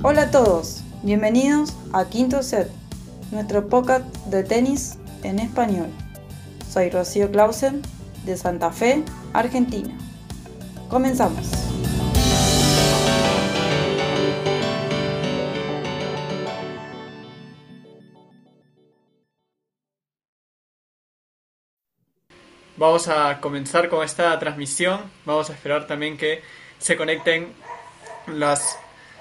Hola a todos, bienvenidos a Quinto Set, nuestro podcast de tenis en español. Soy Rocío Clausen de Santa Fe, Argentina. Comenzamos. Vamos a comenzar con esta transmisión. Vamos a esperar también que se conecten las,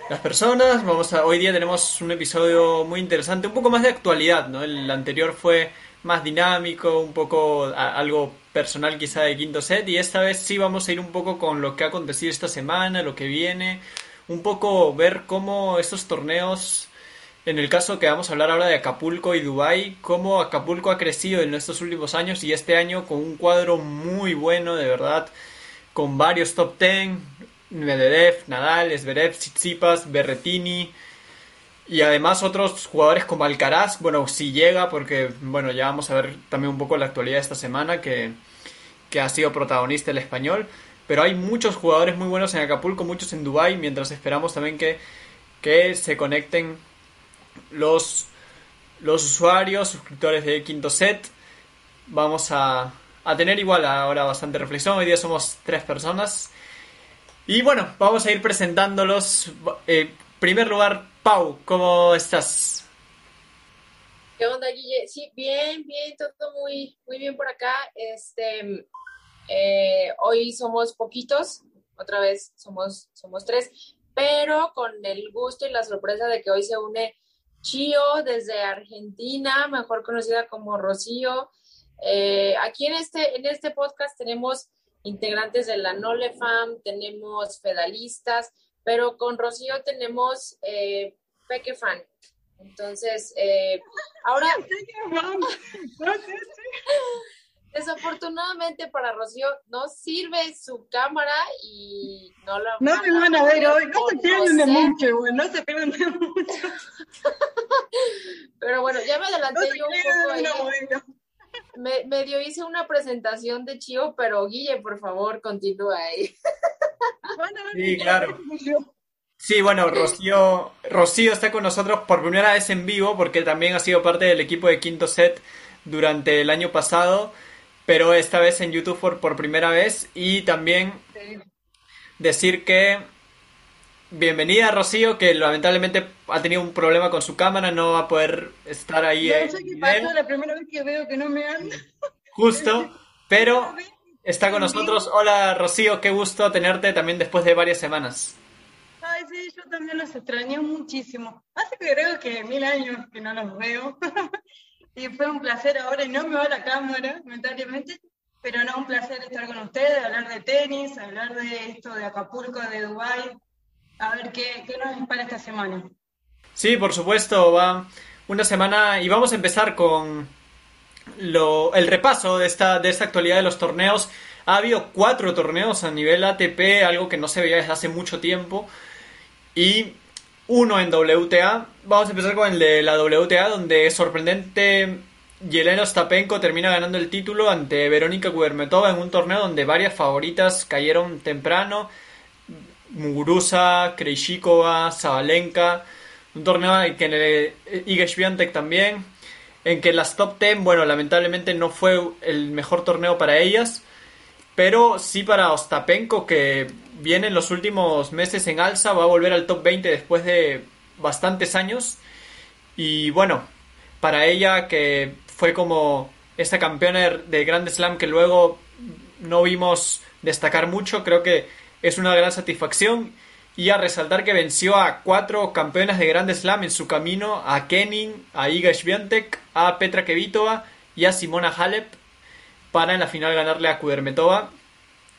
las personas. Vamos a, hoy día tenemos un episodio muy interesante, un poco más de actualidad, ¿no? El anterior fue más dinámico, un poco algo personal quizá de quinto set y esta vez sí vamos a ir un poco con lo que ha acontecido esta semana, lo que viene, un poco ver cómo estos torneos en el caso que vamos a hablar ahora de Acapulco y Dubai, cómo Acapulco ha crecido en estos últimos años y este año con un cuadro muy bueno, de verdad, con varios top 10, Medvedev, Nadal, Zverev, Tsitsipas, Berretini y además otros jugadores como Alcaraz, bueno, si llega porque, bueno, ya vamos a ver también un poco la actualidad de esta semana que, que ha sido protagonista el español, pero hay muchos jugadores muy buenos en Acapulco, muchos en Dubai, mientras esperamos también que, que se conecten los, los usuarios, suscriptores de Quinto Set. Vamos a, a tener igual ahora bastante reflexión. Hoy día somos tres personas. Y bueno, vamos a ir presentándolos. En eh, primer lugar, Pau, ¿cómo estás? ¿Qué onda, Guille? Sí, bien, bien, todo muy, muy bien por acá. Este, eh, hoy somos poquitos, otra vez somos, somos tres, pero con el gusto y la sorpresa de que hoy se une Chio desde Argentina, mejor conocida como Rocío. Eh, aquí en este, en este podcast tenemos integrantes de la NoleFam, tenemos fedalistas, pero con Rocío tenemos eh, Peque Fan. Entonces, eh, ahora... Desafortunadamente para Rocío no sirve su cámara y no lo... No me van a ver hoy, no se pierden de mucho, güey, no se pierden de mucho. Pero bueno, ya me adelanté yo un poco Me, medio hice una presentación de Chio, pero Guille, por favor, continúa ahí. sí, claro. Sí, bueno, Rocío, Rocío está con nosotros por primera vez en vivo porque también ha sido parte del equipo de Quinto Set durante el año pasado pero esta vez en YouTube por, por primera vez y también decir que bienvenida Rocío, que lamentablemente ha tenido un problema con su cámara, no va a poder estar ahí. No sé qué la primera vez que veo que no me anda. Justo, pero está con nosotros. Hola Rocío, qué gusto tenerte también después de varias semanas. Ay, sí, yo también los extrañé muchísimo. Hace creo que mil años que no los veo. Y fue un placer ahora, y no me va la cámara, lamentablemente, pero no, un placer estar con ustedes, hablar de tenis, hablar de esto de Acapulco, de Dubái, a ver qué, qué nos para esta semana. Sí, por supuesto, va una semana y vamos a empezar con lo, el repaso de esta, de esta actualidad de los torneos. Ha habido cuatro torneos a nivel ATP, algo que no se veía desde hace mucho tiempo. Y uno en WTA. Vamos a empezar con el de la WTA, donde sorprendente Yelena Ostapenko termina ganando el título ante Verónica Kudermetova en un torneo donde varias favoritas cayeron temprano. Muguruza, Krejcikova, Zabalenka. Un torneo en que Swiatek también. En que las top 10, bueno, lamentablemente no fue el mejor torneo para ellas. Pero sí para Ostapenko, que viene en los últimos meses en alza, va a volver al top 20 después de bastantes años. Y bueno, para ella que fue como esta campeona de Grand Slam que luego no vimos destacar mucho, creo que es una gran satisfacción. Y a resaltar que venció a cuatro campeonas de Grand Slam en su camino, a Kenin, a Iga Swiatek, a Petra Kvitova y a Simona Halep, para en la final ganarle a Kudermetova.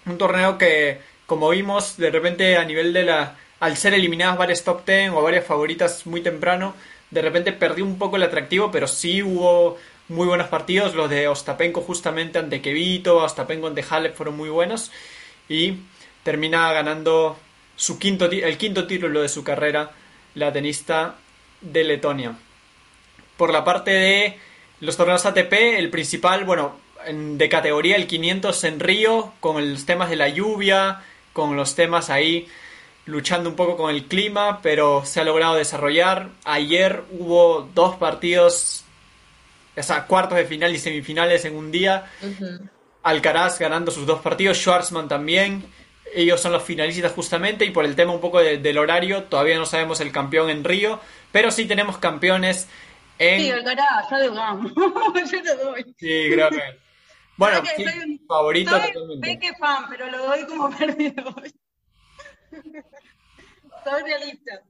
Un torneo que como vimos, de repente a nivel de la... Al ser eliminadas varias top 10 o varias favoritas muy temprano, de repente perdió un poco el atractivo, pero sí hubo muy buenos partidos. Los de Ostapenko justamente ante Kevito, Ostapenko ante Halep fueron muy buenos. Y termina ganando su quinto, el quinto título de su carrera, la tenista de Letonia. Por la parte de los torneos ATP, el principal, bueno, de categoría el 500 en Río, con los temas de la lluvia, con los temas ahí luchando un poco con el clima, pero se ha logrado desarrollar. Ayer hubo dos partidos, o sea, cuartos de final y semifinales en un día. Alcaraz ganando sus dos partidos, Schwarzman también. Ellos son los finalistas justamente y por el tema un poco del horario todavía no sabemos el campeón en Río, pero sí tenemos campeones en... Sí, ya vamos. yo te doy. Sí, creo que... Bueno, sí, favorito soy totalmente. que fan, pero lo doy como perdido. soy realista.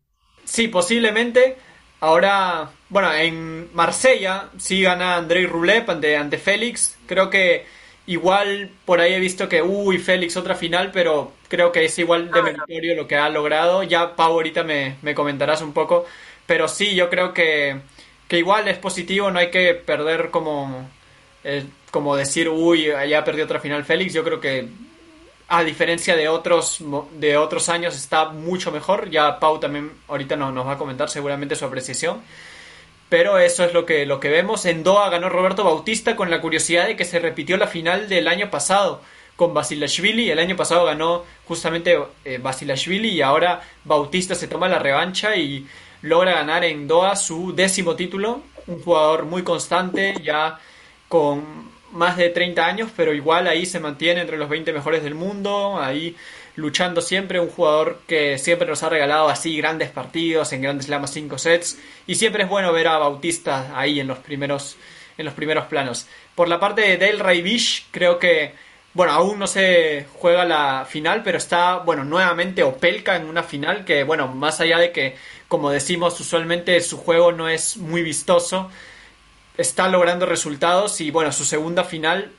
Sí, posiblemente. Ahora, bueno, en Marsella sí gana Andrei Rublev ante, ante Félix. Creo que Igual por ahí he visto que, uy, Félix otra final, pero creo que es igual de ah, meritorio lo que ha logrado. Ya, Pau, ahorita me, me comentarás un poco. Pero sí, yo creo que, que igual es positivo, no hay que perder como, eh, como decir, uy, ya perdió otra final Félix. Yo creo que a diferencia de otros, de otros años está mucho mejor. Ya Pau también ahorita nos, nos va a comentar seguramente su apreciación. Pero eso es lo que, lo que vemos. En Doha ganó Roberto Bautista con la curiosidad de que se repitió la final del año pasado con Basilashvili. El año pasado ganó justamente eh, Basilashvili y ahora Bautista se toma la revancha y logra ganar en Doha su décimo título. Un jugador muy constante, ya con más de 30 años, pero igual ahí se mantiene entre los 20 mejores del mundo. Ahí luchando siempre, un jugador que siempre nos ha regalado así grandes partidos en grandes lamas 5 sets y siempre es bueno ver a Bautista ahí en los primeros en los primeros planos. Por la parte de Dale Raivish, creo que bueno, aún no se juega la final, pero está, bueno, nuevamente Opelka en una final que, bueno, más allá de que, como decimos, usualmente su juego no es muy vistoso, está logrando resultados y, bueno, su segunda final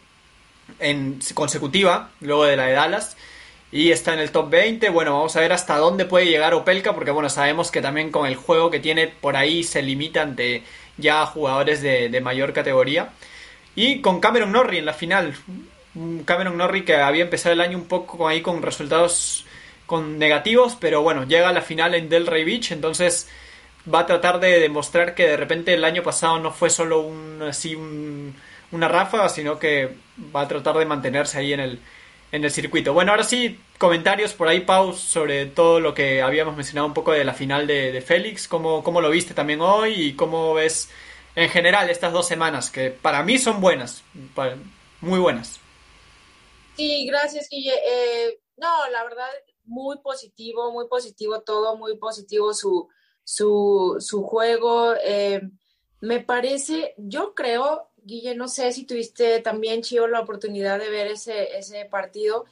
en consecutiva, luego de la de Dallas, y está en el top 20. Bueno, vamos a ver hasta dónde puede llegar Opelka, porque bueno, sabemos que también con el juego que tiene por ahí se limita ante ya jugadores de, mayor categoría. Y con Cameron Norrie en la final. Cameron Norrie que había empezado el año un poco ahí con resultados con negativos, pero bueno, llega a la final en Delray Beach, entonces va a tratar de demostrar que de repente el año pasado no fue solo un, así una ráfaga, sino que va a tratar de mantenerse ahí en el, en el circuito. Bueno, ahora sí, comentarios por ahí, Pau, sobre todo lo que habíamos mencionado un poco de la final de, Félix. ¿Cómo, ¿Cómo, lo viste también hoy y cómo ves en general estas dos semanas? Que para mí son buenas, muy buenas. Sí, gracias, Guille. Eh, no, la verdad, muy positivo, muy positivo todo, muy positivo su, su, su juego. Eh, me parece, yo creo, Guille, no sé si tuviste también, Chío, la oportunidad de ver ese, ese partido,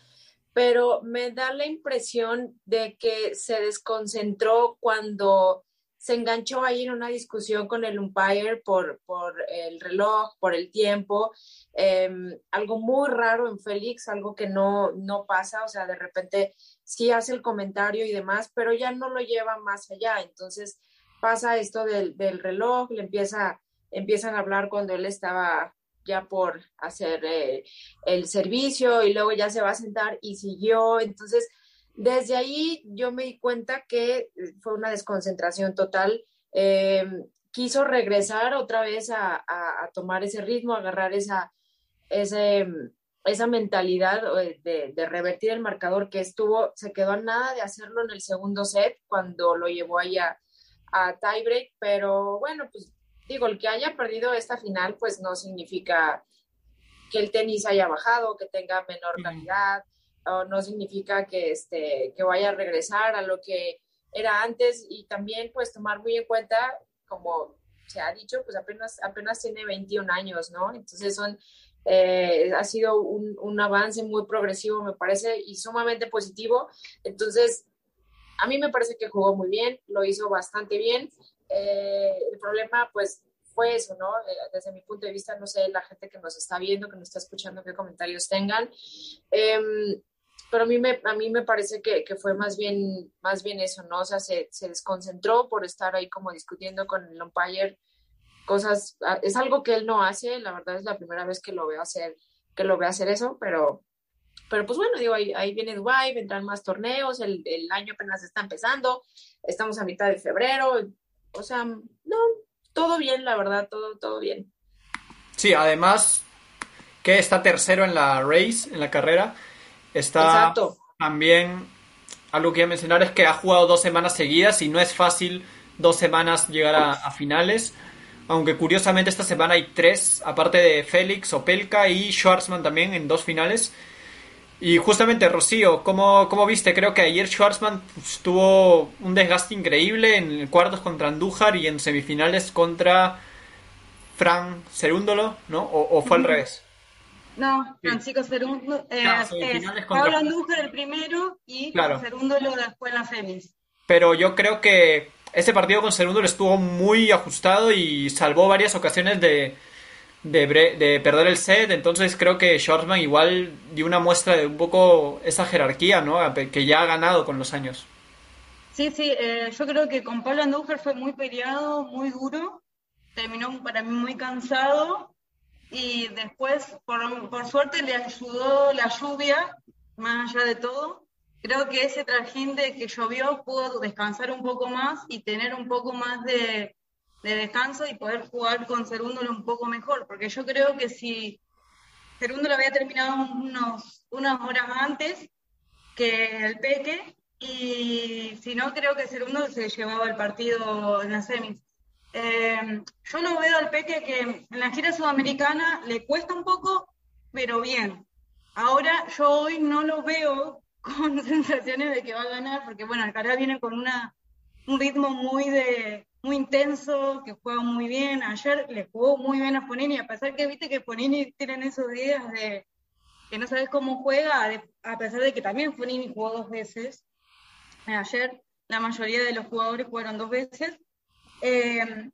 pero me da la impresión de que se desconcentró cuando se enganchó ahí en una discusión con el umpire por, por el reloj, por el tiempo, em, algo muy raro en Félix, algo que no, no pasa, o sea, de repente sí hace el comentario y demás, pero ya no lo lleva más allá, entonces pasa esto del, del reloj, le empieza empiezan a hablar cuando él estaba ya por hacer eh, el servicio y luego ya se va a sentar y siguió. Entonces, desde ahí yo me di cuenta que fue una desconcentración total. Eh, quiso regresar otra vez a, tomar ese ritmo, agarrar esa, esa mentalidad eh, de, de, revertir el marcador que estuvo, se quedó a nada de hacerlo en el segundo set cuando lo llevó ahí a, a tiebreak, pero bueno, pues digo, el que haya perdido esta final, pues no significa que el tenis haya bajado, que tenga menor calidad, o no significa que, este, que vaya a regresar a lo que era antes y también pues tomar muy en cuenta, como se ha dicho, pues apenas, apenas tiene 21 años, ¿no? Entonces son, eh, ha sido un, un, avance muy progresivo, me parece, y sumamente positivo. Entonces, a mí me parece que jugó muy bien, lo hizo bastante bien. Eh, el problema, pues, fue eso, ¿no? Eh, desde mi punto de vista, no sé, la gente que nos está viendo, que nos está escuchando, qué comentarios tengan. Em, pero a mí me, a mí me parece que, que, fue más bien, más bien eso, ¿no? O sea, se, se, desconcentró por estar ahí como discutiendo con el umpire cosas, ah, es algo que él no hace, la verdad es la primera vez que lo veo hacer, que lo veo hacer eso, pero, pero pues bueno, digo, ahí, ahí viene Dubai, vendrán más torneos, el, el año apenas está empezando, estamos a mitad de febrero, o sea, no, todo bien, la verdad, todo, todo bien. Sí, además que está tercero en la race, en la carrera. Está también algo que iba a mencionar es que ha jugado dos semanas seguidas y no es fácil dos semanas llegar a, finales. Aunque curiosamente esta semana hay tres, aparte de Félix, Opelka y Schwarzman también en dos finales. Y justamente, Rocío, ¿cómo, ¿cómo, viste? Creo que ayer Schwarzman pues, tuvo un desgaste increíble en cuartos contra Andújar y en semifinales contra Fran Cerúndolo, ¿no? ¿O, fue al revés? No, Francisco Cerúndolo. Eh, Pablo Andújar el primero y Cerúndolo después la semis. Pero yo creo que ese partido con Cerúndolo estuvo muy ajustado y salvó varias ocasiones de, de, perder el set, entonces creo que Schwarzman igual dio una muestra de un poco esa jerarquía, ¿no? Que ya ha ganado con los años. Sí, sí, eh, yo creo que con Pablo Andújar fue muy peleado, muy duro, terminó para mí muy cansado y después, por, por suerte, le ayudó la lluvia, más allá de todo. Creo que ese trajín de que llovió pudo descansar un poco más y tener un poco más de, de descanso y poder jugar con Cerúndolo un poco mejor, porque yo creo que si Cerúndolo había terminado unos, unas horas antes que el Peque, y si no, creo que Cerúndolo se llevaba el partido en la semis. Eh, yo lo veo al Peque que en la gira sudamericana le cuesta un poco, pero bien. Ahora yo hoy no lo veo con sensaciones de que va a ganar, porque bueno, Alcaraz viene con una, un ritmo muy de, muy intenso, que juega muy bien. Ayer le jugó muy bien a Fonini, a pesar que viste que Fonini tienen esos días de que no sabes cómo juega, a pesar de que también Fonini jugó dos veces. Ayer la mayoría de los jugadores jugaron dos veces. Eh,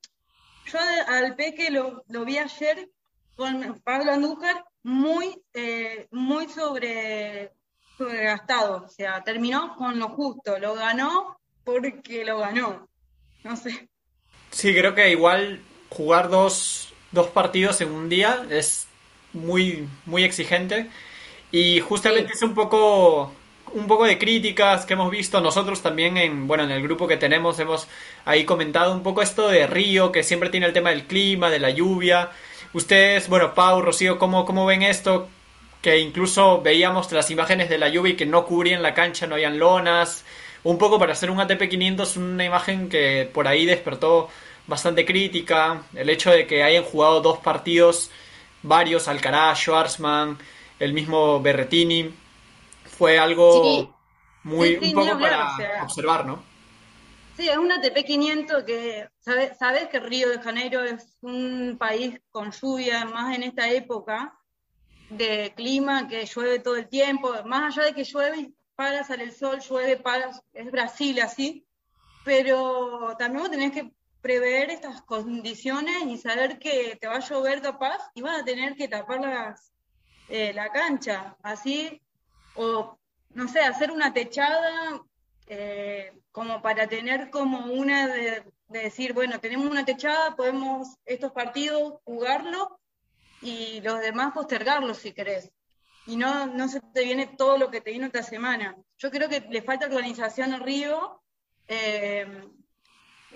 yo al Peque lo, lo, vi ayer con Pablo Andújar muy, eh, muy sobre, sobregastado. O sea, terminó con lo justo, lo ganó porque lo ganó. No sé. Sí, creo que igual jugar dos, dos partidos en un día es muy, muy exigente. Y justamente es un poco un poco de críticas que hemos visto. Nosotros también en bueno en el grupo que tenemos hemos ahí comentado un poco esto de Río que siempre tiene el tema del clima de la lluvia. Ustedes bueno Pau Rocío cómo cómo ven esto que incluso veíamos las imágenes de la lluvia y que no cubrían la cancha no habían lonas un poco para hacer un ATP 500 una imagen que por ahí despertó bastante crítica. El hecho de que hayan jugado dos partidos, varios, Alcaraz, Schwarzman, el mismo Berretini, fue algo muy un poco para observar, ¿no? Sí, es un ATP 500 que sabes, sabes que Río de Janeiro es un país con lluvia, más en esta época de clima, que llueve todo el tiempo, más allá de que llueve, para, sale el sol, llueve, para, es Brasil así, pero también vos tenés que prever estas condiciones y saber que te va a llover capaz y vas a tener que tapar las, eh, la cancha, así, o no sé, hacer una techada eh, como para tener como una de, decir, bueno, tenemos una techada, podemos estos partidos jugarlo y los demás postergarlos si querés. Y no, no se te viene todo lo que te vino esta semana. Yo creo que le falta organización Río. Eh,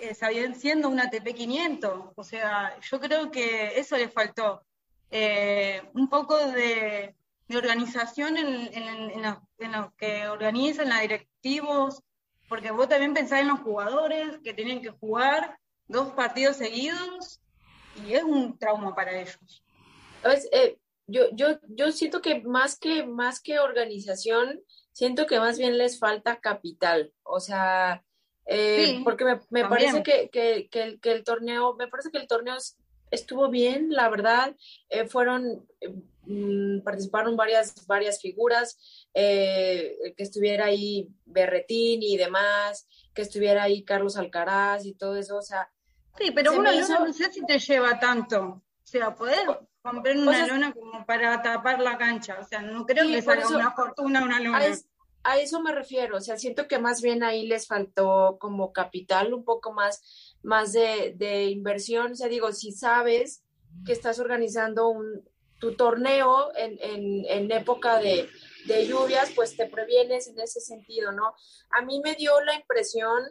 eh, siendo una ATP 500. O sea, yo creo que eso le faltó. Eh, un poco de, organización en, en, lo, que organizan, los directivos, porque vos también pensás en los jugadores que tienen que jugar dos partidos seguidos y es un trauma para ellos. Eh, yo, yo, yo siento que más que más que organización, siento que más bien les falta capital. O sea, eh, porque me, parece que, que, que, el, torneo, me parece que el torneo estuvo bien, la verdad. Eh, fueron, mm, participaron varias, varias figuras, eh, que estuviera ahí Berretín y demás, que estuviera ahí Carlos Alcaraz y todo eso, o sea. Sí, pero uno no sé si te lleva tanto. O sea, poder comprar una lona como para tapar la cancha. O sea, no creo que sea una fortuna una lona a eso me refiero, o sea, siento que más bien ahí les faltó como capital, un poco más, más de, de inversión, o sea, digo, si sabes que estás organizando un, tu torneo en, en, en época de, de, lluvias, pues te previenes en ese sentido, ¿no? A mí me dio la impresión,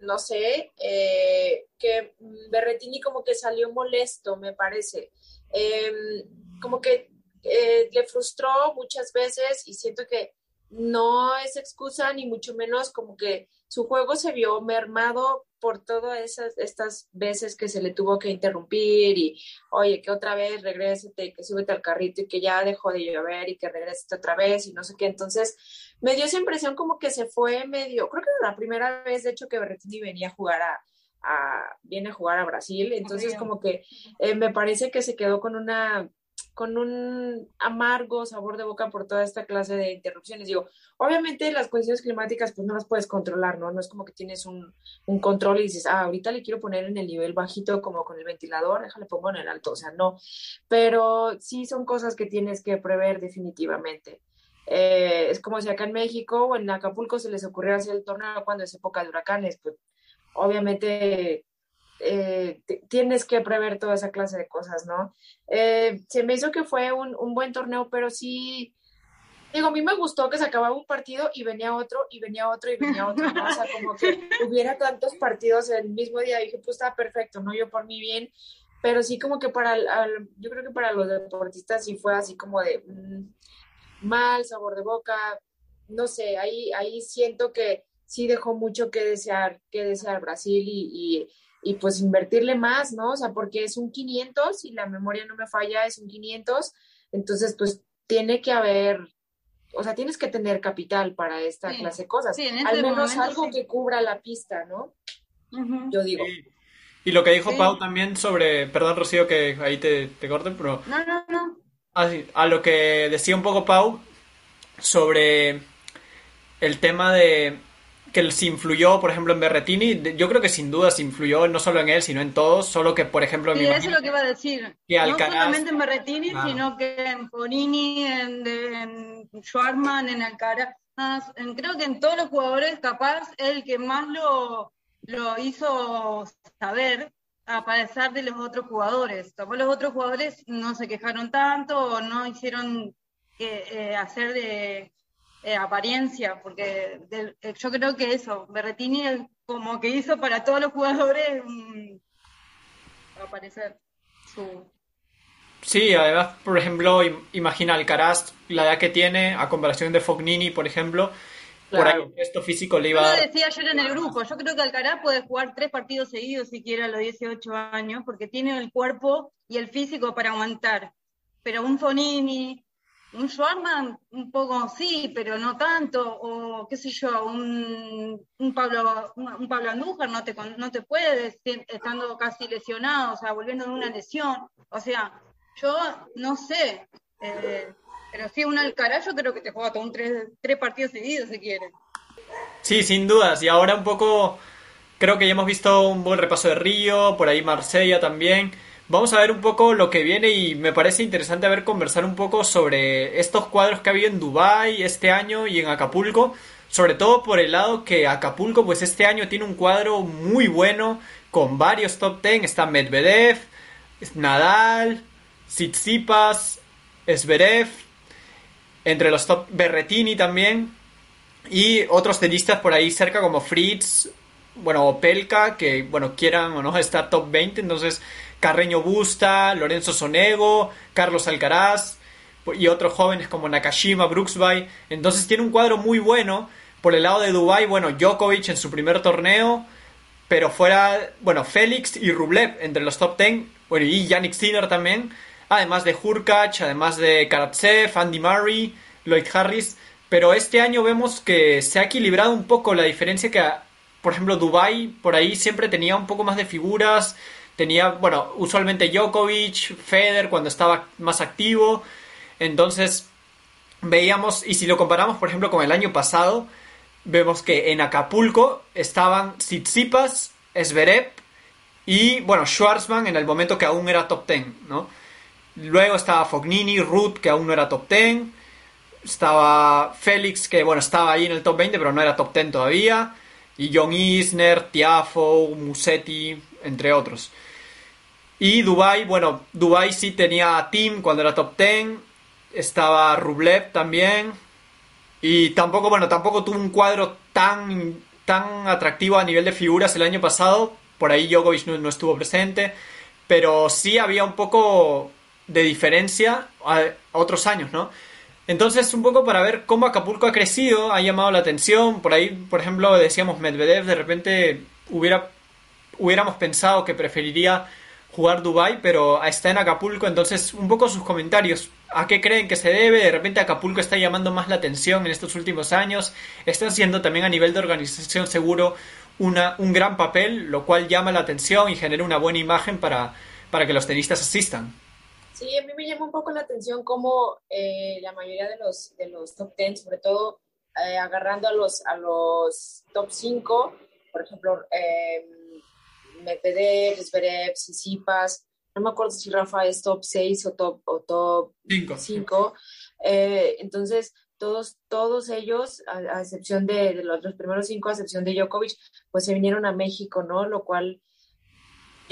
no sé, eh, que Berretini como que salió molesto, me parece. Em, como que eh, le frustró muchas veces y siento que no es excusa ni mucho menos como que su juego se vio mermado por todas esas estas veces que se le tuvo que interrumpir y oye que otra vez regrésate que súbete al carrito y que ya dejó de llover y que regrese otra vez y no sé qué entonces me dio esa impresión como que se fue medio creo que era la primera vez de hecho que Berrettini venía a jugar a, a viene a jugar a Brasil entonces como que eh, me parece que se quedó con una con un amargo sabor de boca por toda esta clase de interrupciones. Digo, obviamente las condiciones climáticas pues no las puedes controlar, ¿no? No es como que tienes un, un, control y dices, ah, ahorita le quiero poner en el nivel bajito como con el ventilador, déjale pongo en el alto, o sea, no. Pero sí son cosas que tienes que prever definitivamente. Eh, es como si acá en México o en Acapulco se les ocurriera hacer el torneo cuando es época de huracanes, pues obviamente eh, tienes que prever toda esa clase de cosas, ¿no? Eh, se me hizo que fue un, un, buen torneo, pero sí, digo, a mí me gustó que se acababa un partido y venía otro, y venía otro, y venía otro, ¿no? O sea, como que hubiera tantos partidos el mismo día, dije, pues está perfecto, ¿no? Yo por mí bien, pero sí como que para, el, yo creo que para los deportistas sí fue así como de mmm, mal, sabor de boca, no sé, ahí, ahí siento que sí dejó mucho que desear, que desear Brasil y, y y pues invertirle más, ¿no? O sea, porque es un 500 y la memoria no me falla, es un 500, entonces pues tiene que haber, o sea, tienes que tener capital para esta clase de cosas, sí, este al menos algo que cubra la pista, ¿no? Yo digo. Y lo que dijo Pau también sobre, perdón Rocío que ahí te, te corte, pero... No, no, no. Ah, a lo que decía un poco Pau sobre el tema de que se influyó, por ejemplo, en Berretini, yo creo que sin duda se influyó no solo en él, sino en todos, solo que, por ejemplo... Sí, eso es lo que iba a decir. no solamente en Berretini, sino que en Bonini, en, en Schwarman, en Alcaraz, creo que en todos los jugadores, capaz, el que más lo, lo hizo saber, a pesar de los otros jugadores. Capaz los otros jugadores no se quejaron tanto o no hicieron eh, eh, hacer de eh, apariencia, porque eh, yo creo que eso, Berretini como que hizo para todos los jugadores aparecer su... Sí, además, por ejemplo, imagina Alcaraz, la edad que tiene, a comparación de Fognini, por ejemplo, por ahí esto físico le iba a dar... decía ayer en el grupo, yo creo que Alcaraz puede jugar tres partidos seguidos si quiere a los 18 años, porque tiene el cuerpo y el físico para aguantar. Pero un Fonini, un Schwarman un poco sí, pero no tanto, o qué sé yo, un, un Pablo un, Pablo Andújar no te, no te puede, estando casi lesionado, o sea, volviendo de una lesión. O sea, yo no sé, eh, pero sí un Alcaraz yo creo que te juega todo un tres, tres partidos seguidos si quiere. Sí, sin dudas, y ahora un poco, creo que ya hemos visto un buen repaso de Río, por ahí Marsella también. Vamos a ver un poco lo que viene y me parece interesante ver conversar un poco sobre estos cuadros que ha habido en Dubai este año y en Acapulco, sobre todo por el lado que Acapulco pues este año tiene un cuadro muy bueno con varios top 10, está Medvedev, Nadal, Tsitsipas, Esberev, entre los top Berretini también y otros tenistas por ahí cerca como Fritz, bueno, Pelka, que bueno, quieran o no estar top 20, entonces Carreño Busta, Lorenzo Sonego, Carlos Alcaraz y otros jóvenes como Nakashima, Brooksby. Entonces tiene un cuadro muy bueno. Por el lado de Dubai, bueno, Djokovic en su primer torneo, pero fuera, bueno, Félix y Rublev entre los top 10, bueno, y Yannick Sinner también, además de Hurkacz, además de Karatsev, Andy Murray, Lloyd Harris, pero este año vemos que se ha equilibrado un poco la diferencia que, por ejemplo, Dubai por ahí siempre tenía un poco más de figuras, Tenía, bueno, usualmente Djokovic, Federer cuando estaba más activo. Entonces, veíamos, y si lo comparamos, por ejemplo, con el año pasado, vemos que en Acapulco estaban Tsitsipas, Zverev y, bueno, Schwarzman en el momento que aún era top 10, ¿no? Luego estaba Fognini, Ruth, que aún no era top 10. Estaba Félix, que, bueno, estaba ahí en el top 20, pero no era top 10 todavía. Y John Isner, Tiafo, Musetti, entre otros. Y Dubai, bueno, Dubai sí tenía a Team cuando era top 10, estaba Rublev también. Y tampoco, bueno, tampoco tuvo un cuadro tan, tan atractivo a nivel de figuras el año pasado. Por ahí Djokovic no, estuvo presente. Pero sí había un poco de diferencia a, otros años, ¿no? Entonces, un poco para ver cómo Acapulco ha crecido, ha llamado la atención. Por ahí, por ejemplo, decíamos Medvedev, de repente hubiera, hubiéramos pensado que preferiría jugar Dubai, pero está en Acapulco, entonces un poco sus comentarios. ¿A qué creen que se debe? De repente Acapulco está llamando más la atención en estos últimos años. Está haciendo también a nivel de organización seguro una, un gran papel, lo cual llama la atención y genera una buena imagen para, para que los tenistas asistan. Sí, a mí me llama un poco la atención cómo eh, la mayoría de los, de los top 10, sobre todo eh, agarrando a los, a los top 5, por ejemplo, eh, Medvedev, Zverev, Tsitsipas, no me acuerdo si Rafa es top 6 o top, o top 5. Eh, entonces, todos, todos ellos, a, excepción de, de, los, primeros cinco, a excepción de Djokovic, pues se vinieron a México, ¿no? Lo cual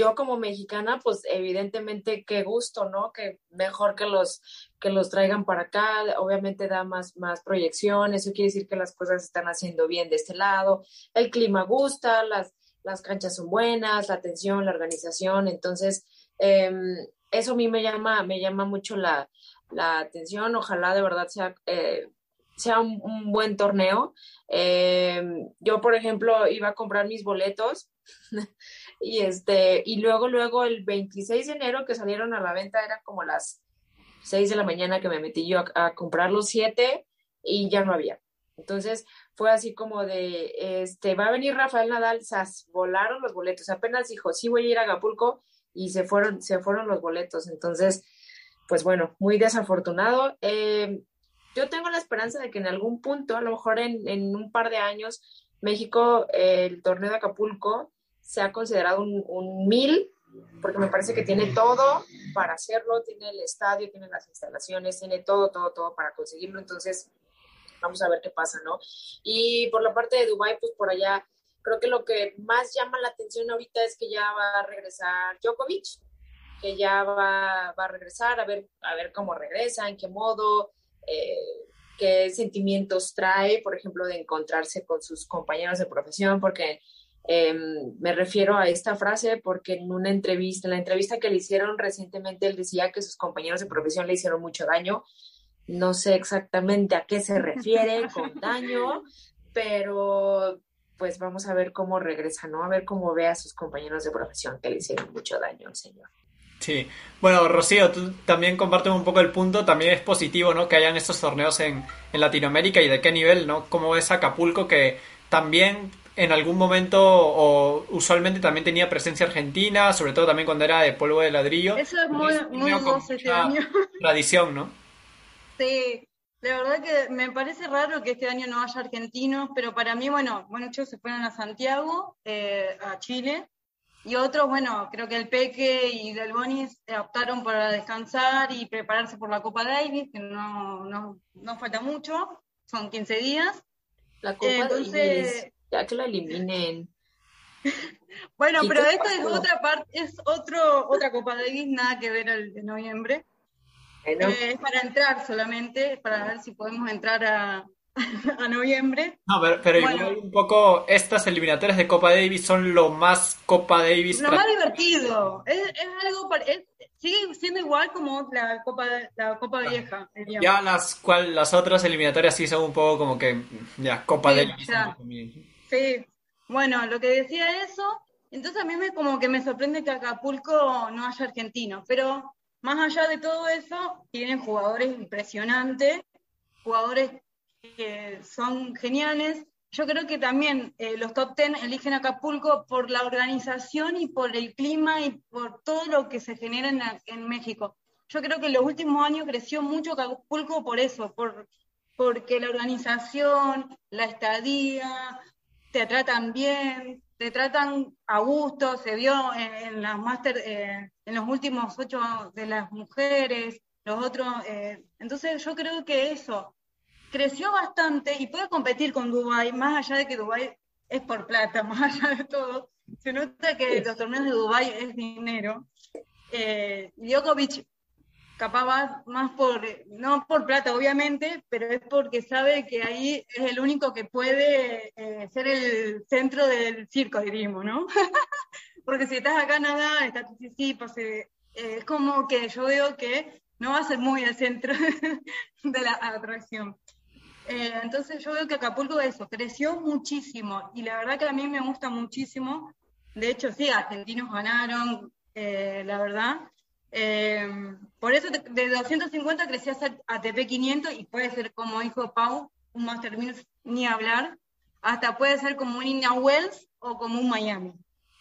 yo como mexicana, pues evidentemente qué gusto, ¿no? Que mejor que los que los traigan para acá, obviamente da más más proyección, eso quiere decir que las cosas están haciendo bien de este lado, el clima gusta, las las canchas son buenas, la atención, la organización, entonces em, eso a mí me llama me llama mucho la, atención, ojalá de verdad sea eh, sea un, buen torneo. Em, yo, por ejemplo, iba a comprar mis boletos Y este, y luego, luego el 26 de enero que salieron a la venta era como las 6 de la mañana que me metí yo a, comprar los 7 y ya no había. Entonces fue así como de, este, va a venir Rafael Nadal, sas, volaron los boletos. Apenas dijo, sí voy a ir a Acapulco y se fueron, se fueron los boletos. Entonces, pues bueno, muy desafortunado. Eh, yo tengo la esperanza de que en algún punto, a lo mejor en, en un par de años, México, el torneo de Acapulco, se ha considerado un, mil, porque me parece que tiene todo para hacerlo, tiene el estadio, tiene las instalaciones, tiene todo, todo, todo para conseguirlo. Entonces, vamos a ver qué pasa, ¿no? Y por la parte de Dubai, pues por allá, creo que lo que más llama la atención ahorita es que ya va a regresar Djokovic, que ya va, va a regresar, a ver, a ver cómo regresa, en qué modo, eh, qué sentimientos trae, por ejemplo, de encontrarse con sus compañeros de profesión, porque Em, me refiero a esta frase porque en una entrevista, en la entrevista que le hicieron recientemente, él decía que sus compañeros de profesión le hicieron mucho daño. No sé exactamente a qué se refiere con daño, pero pues vamos a ver cómo regresa, ¿no? A ver cómo ve a sus compañeros de profesión que le hicieron mucho daño al señor. Sí, bueno, Rocío, tú también compartes un poco el punto, también es positivo, ¿no? Que hayan estos torneos en, en Latinoamérica y de qué nivel, ¿no? Como es Acapulco, que también en algún momento o usualmente también tenía presencia argentina, sobre todo también cuando era de polvo de ladrillo. Eso es muy, muy este año. Tradición, ¿no? Sí, la verdad que me parece raro que este año no haya argentinos, pero para mí, bueno, muchos se fueron a Santiago, eh, a Chile, y otros, bueno, creo que el Peque y Del Bonis optaron para descansar y prepararse por la Copa Davis, que no, no, no falta mucho, son 15 días. La Copa Entonces, ya que lo eliminen. bueno, pero esto es otra parte, es otro, otra Copa Davis, nada que ver de noviembre. Eh, es para entrar solamente, para ver si podemos entrar a, a noviembre. No, pero, igual un poco estas eliminatorias de Copa Davis son lo más Copa Davis. Lo más divertido. Es, es algo, es, sigue siendo igual como la Copa, la Copa Vieja. Ya las, cual, las otras eliminatorias sí son un poco como que, ya, Copa Davis. Sí, bueno, lo que decía eso, entonces a mí me como que me sorprende que Acapulco no haya argentinos, pero más allá de todo eso, tienen jugadores impresionantes, jugadores que son geniales. Yo creo que también eh, los top ten eligen Acapulco por la organización y por el clima y por todo lo que se genera en, México. Yo creo que en los últimos años creció mucho Acapulco por eso, por, porque la organización, la estadía, te tratan bien, te tratan a gusto, se vio en, las máster, eh, en los últimos ocho de las mujeres, los otros, eh, entonces yo creo que eso creció bastante y puede competir con Dubai, más allá de que Dubai es por plata, más allá de todo, se nota que los torneos de Dubai es dinero. Eh, Djokovic capaz más por, no por plata obviamente, pero es porque sabe que ahí es el único que puede eh, ser el centro del circo, diríamos, ¿no? porque si estás acá nada, estás sí, pues, eh, es como que yo veo que no va a ser muy al centro de la atracción. Eh, entonces yo veo que Acapulco eso, creció muchísimo y la verdad que a mí me gusta muchísimo. De hecho, sí, argentinos ganaron, eh, la verdad. Eh, por eso de 250 creció a ATP 500 y puede ser como dijo Pau, un Master ni hablar, hasta puede ser como un Indian Wells o como un Miami. De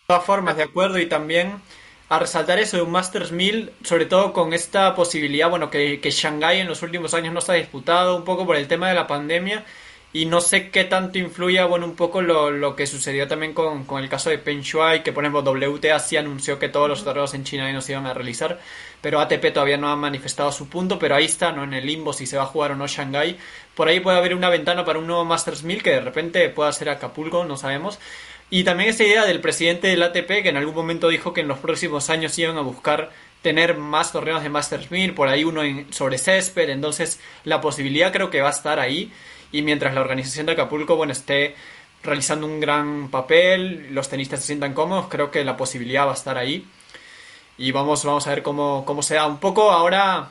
todas formas, de acuerdo, y también a resaltar eso de un Masters 1000, sobre todo con esta posibilidad, bueno, que, que Shanghái en los últimos años no se ha disputado, un poco por el tema de la pandemia, y no sé qué tanto influye, bueno, un poco lo, lo que sucedió también con, con, el caso de Peng Shuai, que por ejemplo WTA sí anunció que todos los torneos en China no se iban a realizar, pero ATP todavía no ha manifestado su punto, pero ahí está, ¿no? En el limbo si se va a jugar o no Shanghái. Por ahí puede haber una ventana para un nuevo Masters 1000 que de repente pueda ser Acapulco, no sabemos. Y también esa idea del presidente del ATP que en algún momento dijo que en los próximos años iban a buscar tener más torneos de Masters 1000, por ahí uno sobre césped, entonces la posibilidad creo que va a estar ahí y mientras la organización de Acapulco bueno esté realizando un gran papel, los tenistas se sientan cómodos, creo que la posibilidad va a estar ahí y vamos, vamos a ver cómo, cómo se da. Un poco ahora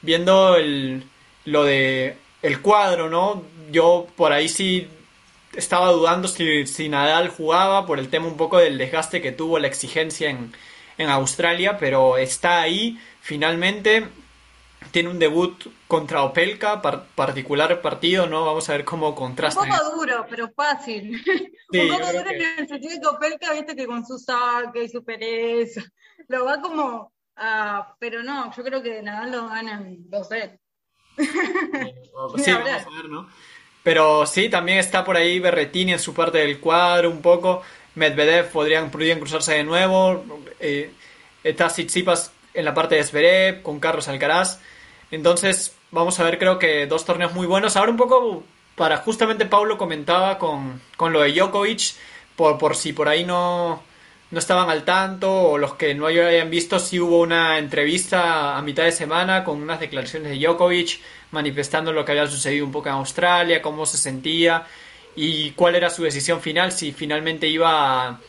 viendo el, lo de el cuadro, ¿no? Yo por ahí sí estaba dudando si, si, Nadal jugaba por el tema un poco del desgaste que tuvo la exigencia en, en Australia, pero está ahí finalmente. Tiene un debut contra Opelka, particular partido, ¿no? Vamos a ver cómo contrasta. Un poco duro, pero fácil. un poco duro en el sentido que Opelka, viste que con su saque y su pereza, lo va como... Uh, pero no, yo creo que Nadal lo gana en dos sets. sí, vamos a ver, ¿no? Pero sí, también está por ahí Berretini en su parte del cuadro un poco. Medvedev podrían, podrían cruzarse de nuevo. Eh, está Tsitsipas en la parte de Zverev con Carlos Alcaraz. Entonces, vamos a ver, creo que dos torneos muy buenos. Ahora un poco para justamente Pablo comentaba con, con lo de Djokovic, por, por si por ahí no, no estaban al tanto o los que no hayan visto, sí hubo una entrevista a mitad de semana con unas declaraciones de Djokovic manifestando lo que había sucedido un poco en Australia, cómo se sentía y cuál era su decisión final, si finalmente iba a,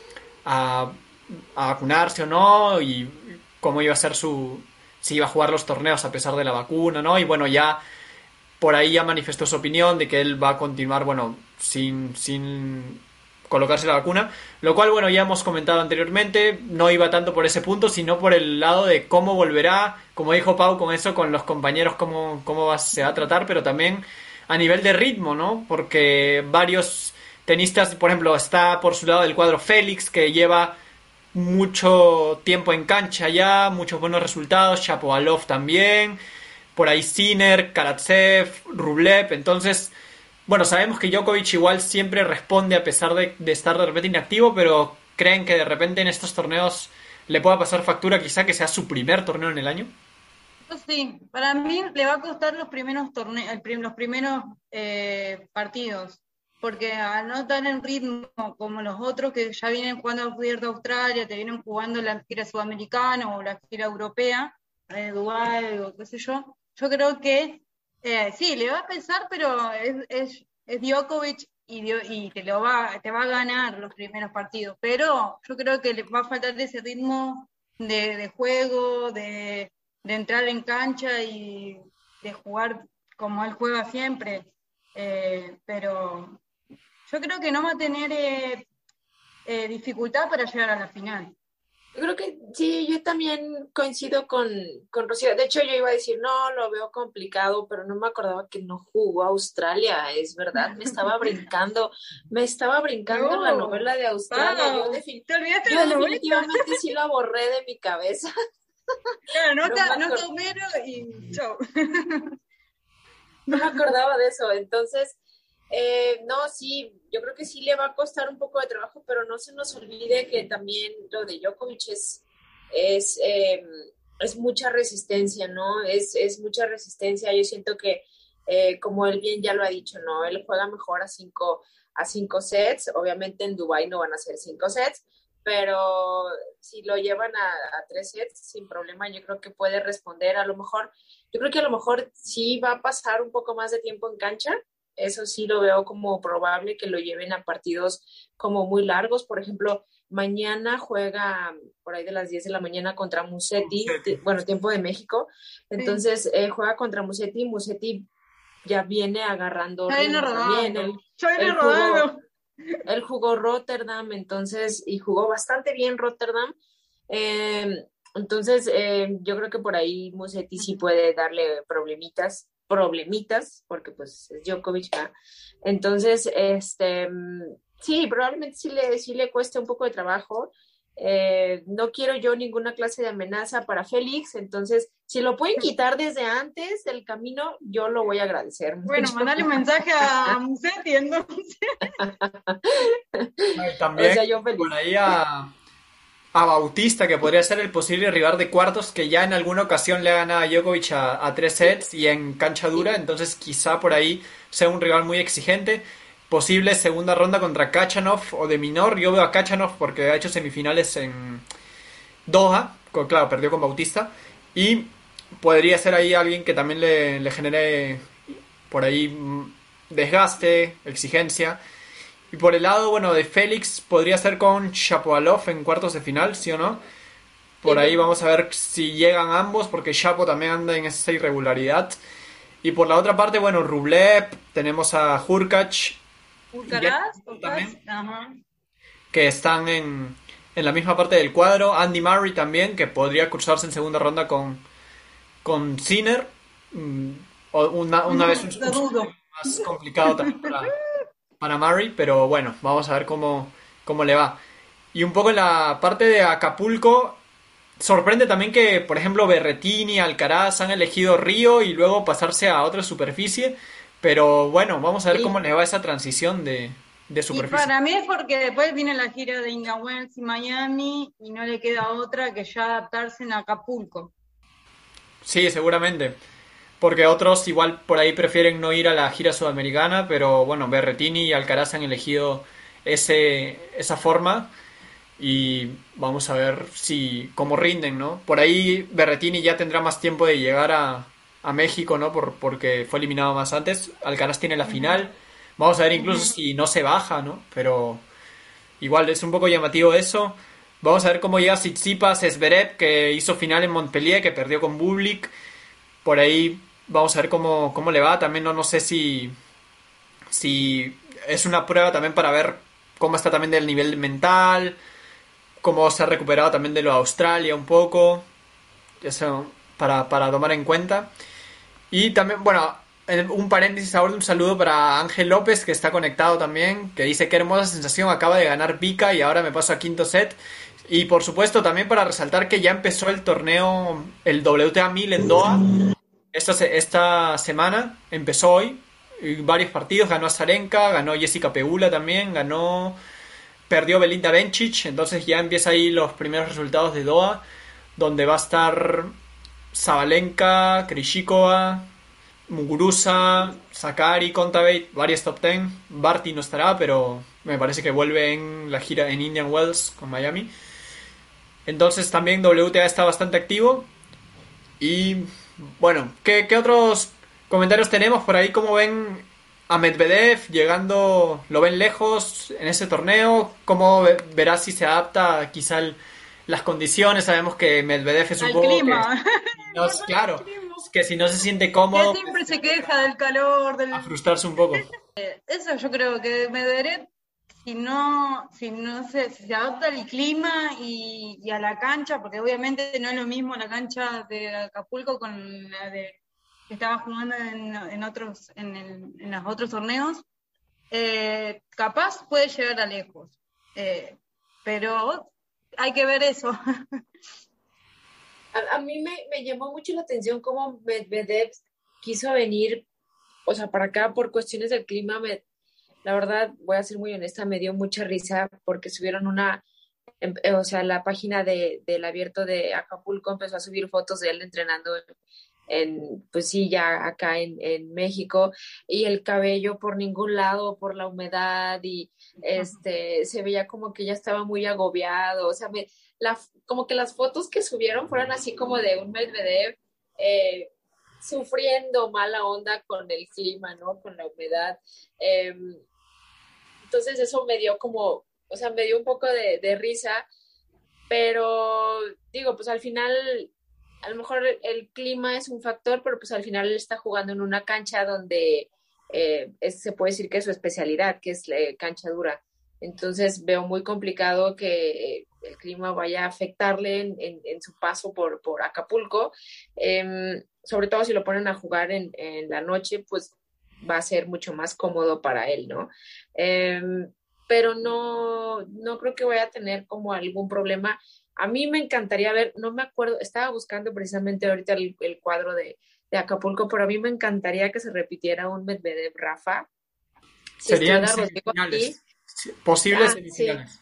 a, vacunarse o no y cómo iba a ser su... si iba a jugar los torneos a pesar de la vacuna, ¿no? Y bueno, ya por ahí ya manifestó su opinión de que él va a continuar, bueno, sin, sin colocarse la vacuna, lo cual, bueno, ya hemos comentado anteriormente, no iba tanto por ese punto, sino por el lado de cómo volverá, como dijo Pau, con eso, con los compañeros, cómo, cómo se va a tratar, pero también a nivel de ritmo, ¿no? Porque varios tenistas, por ejemplo, está por su lado del cuadro Félix, que lleva mucho tiempo en cancha ya, muchos buenos resultados, Chapovalov también, por ahí Sinner, Karatsev, Rublev, entonces bueno, sabemos que Djokovic igual siempre responde a pesar de, estar de repente inactivo, pero ¿creen que de repente en estos torneos le pueda pasar factura quizá que sea su primer torneo en el año? Sí, para mí le va a costar los primeros torneos, los primeros eh, partidos, porque al no estar en ritmo como los otros que ya vienen jugando al de Australia, te vienen jugando la gira sudamericana o la gira europea, de Dubái o qué sé yo, yo creo que eh, sí, le va a pesar, pero es, es, Djokovic y, y, te, lo va, te va a ganar los primeros partidos. Pero yo creo que le va a faltar ese ritmo de, juego, de, entrar en cancha y de jugar como él juega siempre. Eh, pero yo creo que no va a tener eh, dificultad para llegar a la final. Yo creo que sí, yo también coincido con, con Rocío. De hecho, yo iba a decir, no, lo veo complicado, pero no me acordaba que no jugó Australia, es verdad. Me estaba brincando, me estaba brincando la novela de Australia. yo, definitivamente sí la borré de mi cabeza. Claro, no, no, no y chao. no me acordaba de eso, entonces eh, no, sí, yo creo que sí le va a costar un poco de trabajo, pero no se nos olvide que también lo de Djokovic es, es, em, es mucha resistencia, ¿no? Es, es, mucha resistencia. Yo siento que, eh, como él bien ya lo ha dicho, ¿no? Él juega mejor a cinco, a cinco sets. Obviamente en Dubai no van a ser cinco sets, pero si lo llevan a, a, tres sets sin problema, yo creo que puede responder. A lo mejor, yo creo que a lo mejor sí va a pasar un poco más de tiempo en cancha, eso sí lo veo como probable que lo lleven a partidos como muy largos. Por ejemplo, mañana juega por ahí de las 10 de la mañana contra Musetti, bueno, tiempo de México. Entonces eh, juega contra Musetti, Musetti ya viene agarrando. Viene rodando. Él, jugó, él jugó Rotterdam, entonces, y jugó bastante bien Rotterdam. Eh, entonces, eh, yo creo que por ahí Musetti sí puede darle problemitas, problemitas, porque pues es Djokovic, Entonces, este, sí, probablemente sí le, sí le cueste un poco de trabajo. Eh, no quiero yo ninguna clase de amenaza para Félix, entonces si lo pueden quitar desde antes del camino, yo lo voy a agradecer. Bueno, mandarle un mensaje a Musetti entonces. También o sea, yo por ahí a, a Bautista, que podría ser el posible rival de cuartos, que ya en alguna ocasión le ha ganado a Djokovic a, tres sets y en cancha dura, entonces quizá por ahí sea un rival muy exigente. Posible segunda ronda contra Kachanov o de Minor. Yo veo a Kachanov porque ha hecho semifinales en Doha, claro, perdió con Bautista. Y podría ser ahí alguien que también le, le genere por ahí mm, desgaste, exigencia. Y por el lado, bueno, de Félix podría ser con Shapovalov en cuartos de final, ¿sí o no? Por ahí vamos a ver si llegan ambos, porque Chapo también anda en esa irregularidad. Y por la otra parte, bueno, Rublev, tenemos a Hurkacz. que están en, en la misma parte del cuadro. Andy Murray también, que podría cruzarse en segunda ronda con, con Sinner. Mm, una, una vez un, más complicado también para, para Murray, pero bueno, vamos a ver cómo, cómo le va. Y un poco en la parte de Acapulco, sorprende también que, por ejemplo, Berretini, Alcaraz han elegido Río y luego pasarse a otra superficie. Pero bueno, vamos a ver cómo le va esa transición de, de superficie. Y para mí es porque después viene la gira de Inga Wells y Miami y no le queda otra que ya adaptarse en Acapulco. Sí, seguramente porque otros igual por ahí prefieren no ir a la gira sudamericana, pero bueno, Berretini y Alcaraz han elegido ese, esa forma y vamos a ver si cómo rinden, ¿no? Por ahí Berretini ya tendrá más tiempo de llegar a, a México, ¿no? Por, porque fue eliminado más antes. Alcaraz tiene la final. Vamos a ver incluso si no se baja, ¿no? Pero igual es un poco llamativo eso. Vamos a ver cómo llega Tsitsipas, Esberet, que hizo final en Montpellier, que perdió con Bublik. Por ahí Vamos a ver cómo, cómo le va. También no, no sé si, si es una prueba también para ver cómo está también del nivel mental, cómo se ha recuperado también de lo de Australia un poco. Eso para, para tomar en cuenta. Y también, bueno, un paréntesis ahora, un saludo para Ángel López, que está conectado también, que dice qué hermosa sensación, acaba de ganar Vika y ahora me paso a quinto set. Y por supuesto también para resaltar que ya empezó el torneo, el WTA 1000 en Doha, esta, esta semana empezó hoy, varios partidos, ganó Zarenka, ganó Jessica Pegula también, ganó, perdió Belinda Bencic, entonces ya empieza ahí los primeros resultados de Doha, donde va a estar Zabalenka, Krishikova, Muguruza, Sakari, Contaveit, varios top 10. Barty no estará, pero me parece que vuelve en la gira en Indian Wells con Miami. Entonces también WTA está bastante activo. Y bueno, ¿qué, otros comentarios tenemos por ahí? ¿Cómo ven a Medvedev llegando, lo ven lejos en ese torneo? ¿Cómo verás si se adapta quizá las condiciones? Sabemos que Medvedev es un poco... Clima. claro, que si no se siente cómodo... Que siempre se queja del calor, del... A frustrarse un poco. Eso yo creo que Medvedev si no, si no se, se adapta al clima y, a la cancha, porque obviamente no es lo mismo la cancha de Acapulco con la de que estaba jugando en, otros, en, los otros torneos, eh, capaz puede llegar a lejos. Eh, pero hay que ver eso. A, mí me, me, llamó mucho la atención cómo Medvedev quiso venir, o sea, para acá por cuestiones del clima. La verdad, voy a ser muy honesta, me dio mucha risa porque subieron una, em, eh, o sea, la página de, del abierto de Acapulco empezó a subir fotos de él entrenando en, pues sí, ya acá en, en, México, y el cabello por ningún lado, por la humedad, y este, se veía como que ya estaba muy agobiado, o sea, me, la, como que las fotos que subieron fueron así como de un Medvedev, eh, sufriendo mala onda con el clima, ¿no? Con la humedad. Em, entonces eso me dio como, o sea, me dio un poco de, risa, pero digo, pues al final a lo mejor el clima es un factor, pero pues al final él está jugando en una cancha donde eh, se puede decir que es su especialidad, que es la cancha dura. Entonces veo muy complicado que el clima vaya a afectarle en, su paso por, por Acapulco. Em, sobre todo si lo ponen a jugar en, la noche, pues va a ser mucho más cómodo para él, ¿no? Em, pero no, no creo que vaya a tener como algún problema a mí me encantaría ver, no me acuerdo, estaba buscando precisamente ahorita el, cuadro de, Acapulco, pero a mí me encantaría que se repitiera un Medvedev Rafa. Serían semifinales, posibles ah, semifinales.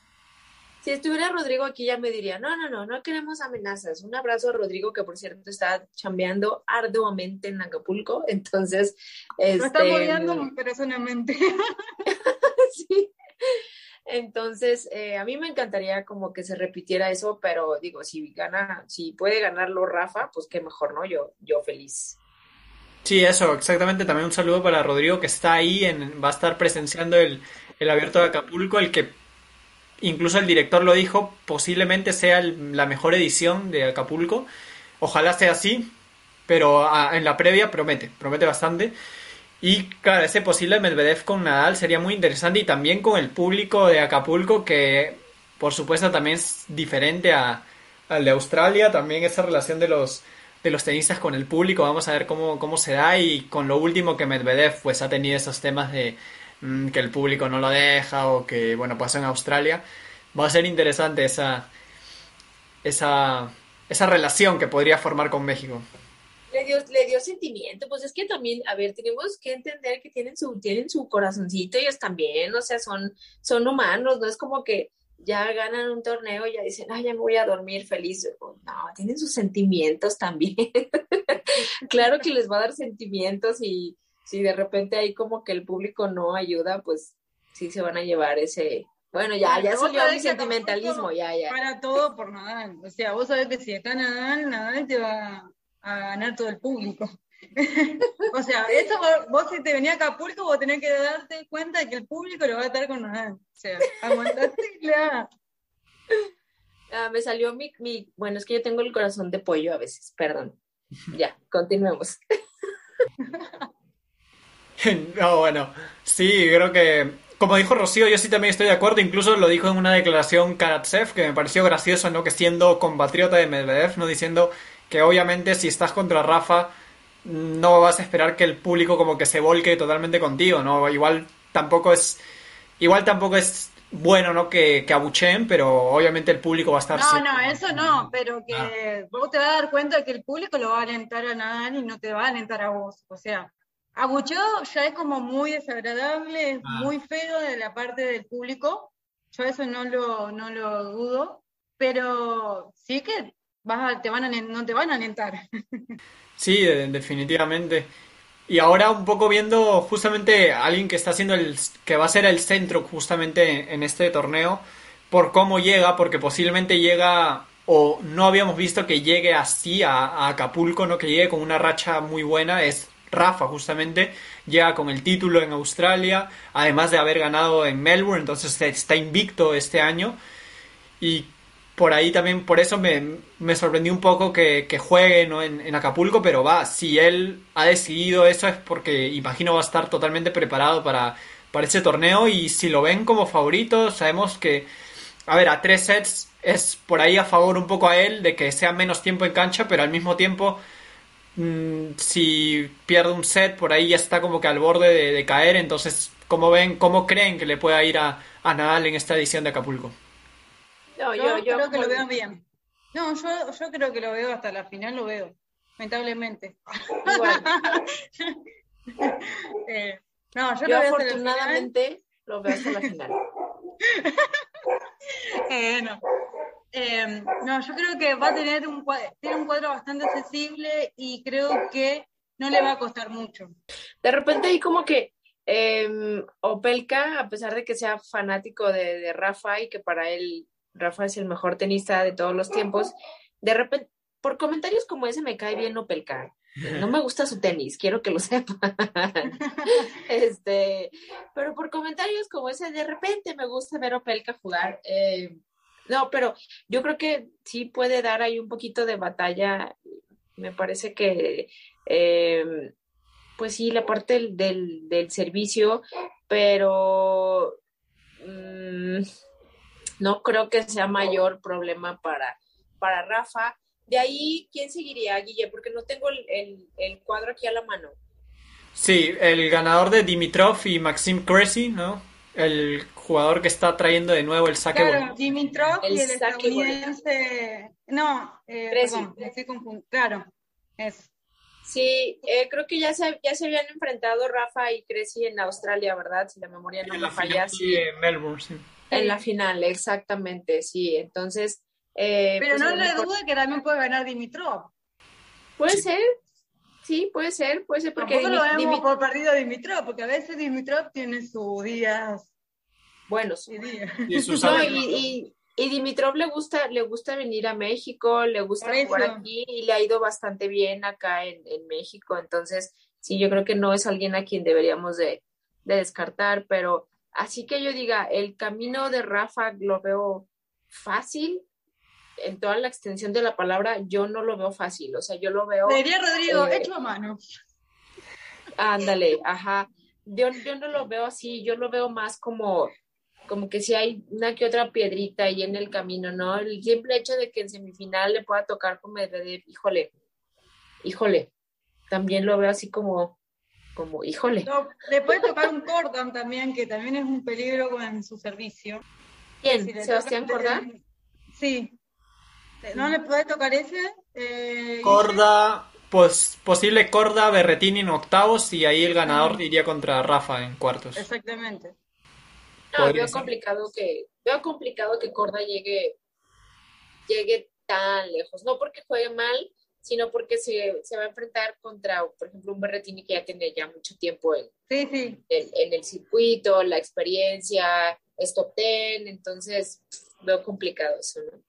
Si estuviera Rodrigo aquí ya me diría, no, no, no, no queremos amenazas. Un abrazo a Rodrigo, que por cierto está chambeando arduamente en Acapulco. Entonces, este... Está moviendo personalmente. sí. Entonces, eh, a mí me encantaría como que se repitiera eso, pero digo, si gana, si puede ganarlo Rafa, pues qué mejor, ¿no? Yo, yo feliz. Sí, eso, exactamente. También un saludo para Rodrigo que está ahí, en, va a estar presenciando el, el abierto de Acapulco, el que incluso el director lo dijo, posiblemente sea la mejor edición de Acapulco. Ojalá sea así, pero ah, en la previa promete, promete bastante. Y claro, ese posible Medvedev con Nadal sería muy interesante y también con el público de Acapulco que por supuesto también es diferente a, al de Australia, también esa relación de los de los tenistas con el público, vamos a ver cómo, cómo se da y con lo último que Medvedev pues ha tenido esos temas de mm, que el público no lo deja o que bueno pasó en Australia, va a ser interesante esa esa esa relación que podría formar con México le dio, le dio sentimiento, pues es que también, a ver, tenemos que entender que tienen su, tienen su corazoncito ellos también, o sea, son, son humanos, no es como que ya ganan un torneo y ya dicen, ay, ya me voy a dormir feliz. No, tienen sus sentimientos también. claro que les va a dar sentimientos y si de repente ahí como que el público no ayuda, pues sí se van a llevar ese, bueno, ya, ya salió mi sentimentalismo, ya, ya. Para todo por Nadal. O sea, vos sabés que si está Nadal, Nadal te va a ganar todo el público. o sea, eso vos, si te venía a Acapulco, vos tenés que darte cuenta de que el público lo va a estar con nada. O sea, aguantate ah, me salió mi, mi, bueno, es que yo tengo el corazón de pollo a veces, perdón. Ya, continuemos. no, bueno, sí, creo que, como dijo Rocío, yo sí también estoy de acuerdo, incluso lo dijo en una declaración Karatsev, que me pareció gracioso, ¿no? Que siendo compatriota de Medvedev, no diciendo que obviamente si estás contra Rafa no vas a esperar que el público como que se volque totalmente contigo, ¿no? Igual tampoco es igual tampoco es bueno, ¿no? Que, que abucheen, pero obviamente el público va a estar... No, no, eso no, pero que ah. vos te vas a dar cuenta de que el público lo va a alentar a Nadal y no te va a alentar a vos. O sea, abucheo ya es como muy desagradable, es ah. muy feo de la parte del público. Yo eso no lo, no lo dudo, pero sí que te van a, no te van a alentar. Sí, definitivamente. Y ahora un poco viendo justamente a alguien que está haciendo el que va a ser el centro justamente en este torneo por cómo llega, porque posiblemente llega o no habíamos visto que llegue así a, Acapulco, no que llegue con una racha muy buena, es Rafa justamente, llega con el título en Australia, además de haber ganado en Melbourne, entonces está invicto este año y por ahí también, por eso me, me sorprendió un poco que, juegue ¿no? en, Acapulco, pero va, si él ha decidido eso es porque imagino va a estar totalmente preparado para, para ese torneo y si lo ven como favorito, sabemos que, a ver, a tres sets es por ahí a favor un poco a él de que sea menos tiempo en cancha, pero al mismo tiempo, mm, si pierde un set, por ahí ya está como que al borde de, caer, entonces, ¿cómo ven, cómo creen que le pueda ir a, a Nadal en esta edición de Acapulco? yo, creo que lo veo bien. No, yo, yo creo que lo veo hasta la final, lo veo, lamentablemente. eh, no, yo, lo veo afortunadamente lo veo hasta la final. eh, no. Eh, no, yo creo que va a tener un tiene un cuadro bastante accesible y creo que no le va a costar mucho. De repente hay como que eh, Opelka, a pesar de que sea fanático de, de Rafa y que para él Rafa es el mejor tenista de todos los tiempos, de repente, por comentarios como ese me cae bien Opelka. no me gusta su tenis, quiero que lo sepan. este, pero por comentarios como ese, de repente me gusta ver Opelka jugar. Eh, no, pero yo creo que sí puede dar ahí un poquito de batalla. Me parece que, eh, pues sí, la parte del, del, servicio, pero mm, no creo que sea mayor problema para, para Rafa. De ahí, ¿quién seguiría, Guille? Porque no tengo el, cuadro aquí a la mano. Sí, el ganador de Dimitrov y Maxim Cressy, ¿no? El jugador que está trayendo de nuevo el saque. Claro, Dimitrov y el estadounidense. No, eh, perdón, estoy Claro, es. Sí, eh, creo que ya se, ya se habían enfrentado Rafa y Cressy en Australia, ¿verdad? Si la memoria no me falla. Sí, en Melbourne, sí. En la final, exactamente, sí. Entonces, eh, Pero pues no le duda que también puede ganar Dimitrov. Puede ser, sí, puede ser, puede ser porque Tampoco lo vemos por partido Dimitrov, porque a veces Dimitrov tiene sus días buenos. Y, y, y, Dimitrov le gusta, le gusta venir a México, le gusta jugar aquí y le ha ido bastante bien acá en, en, México. Entonces, sí, yo creo que no es alguien a quien deberíamos de, de descartar, pero así que yo diga, el camino de Rafa lo veo fácil, en toda la extensión de la palabra, yo no lo veo fácil. O sea, yo lo veo. Diría Rodrigo, eh, hecho a mano. Ándale, ajá. Yo, yo no lo veo así, yo lo veo más como, como que si hay una que otra piedrita ahí en el camino, ¿no? El simple hecho de que en semifinal le pueda tocar con Medvedev, híjole, híjole, también lo veo así como, como, híjole. le puede tocar un Cordon también, que también es un peligro con su servicio. ¿Quién? ¿Sebastián Cordón? Sí, ¿No le puede tocar ese? Eh, Corda, pues, posible Corda, Berretini en octavos y ahí el ganador iría contra Rafa en cuartos. Exactamente. No, veo complicado que veo complicado que Corda llegue llegue tan lejos, no porque juegue mal, sino porque se, se va a enfrentar contra, por ejemplo, un Berretini que ya tiene ya mucho tiempo en, En, en el circuito, la experiencia, es top ten, entonces veo complicado eso, ¿no?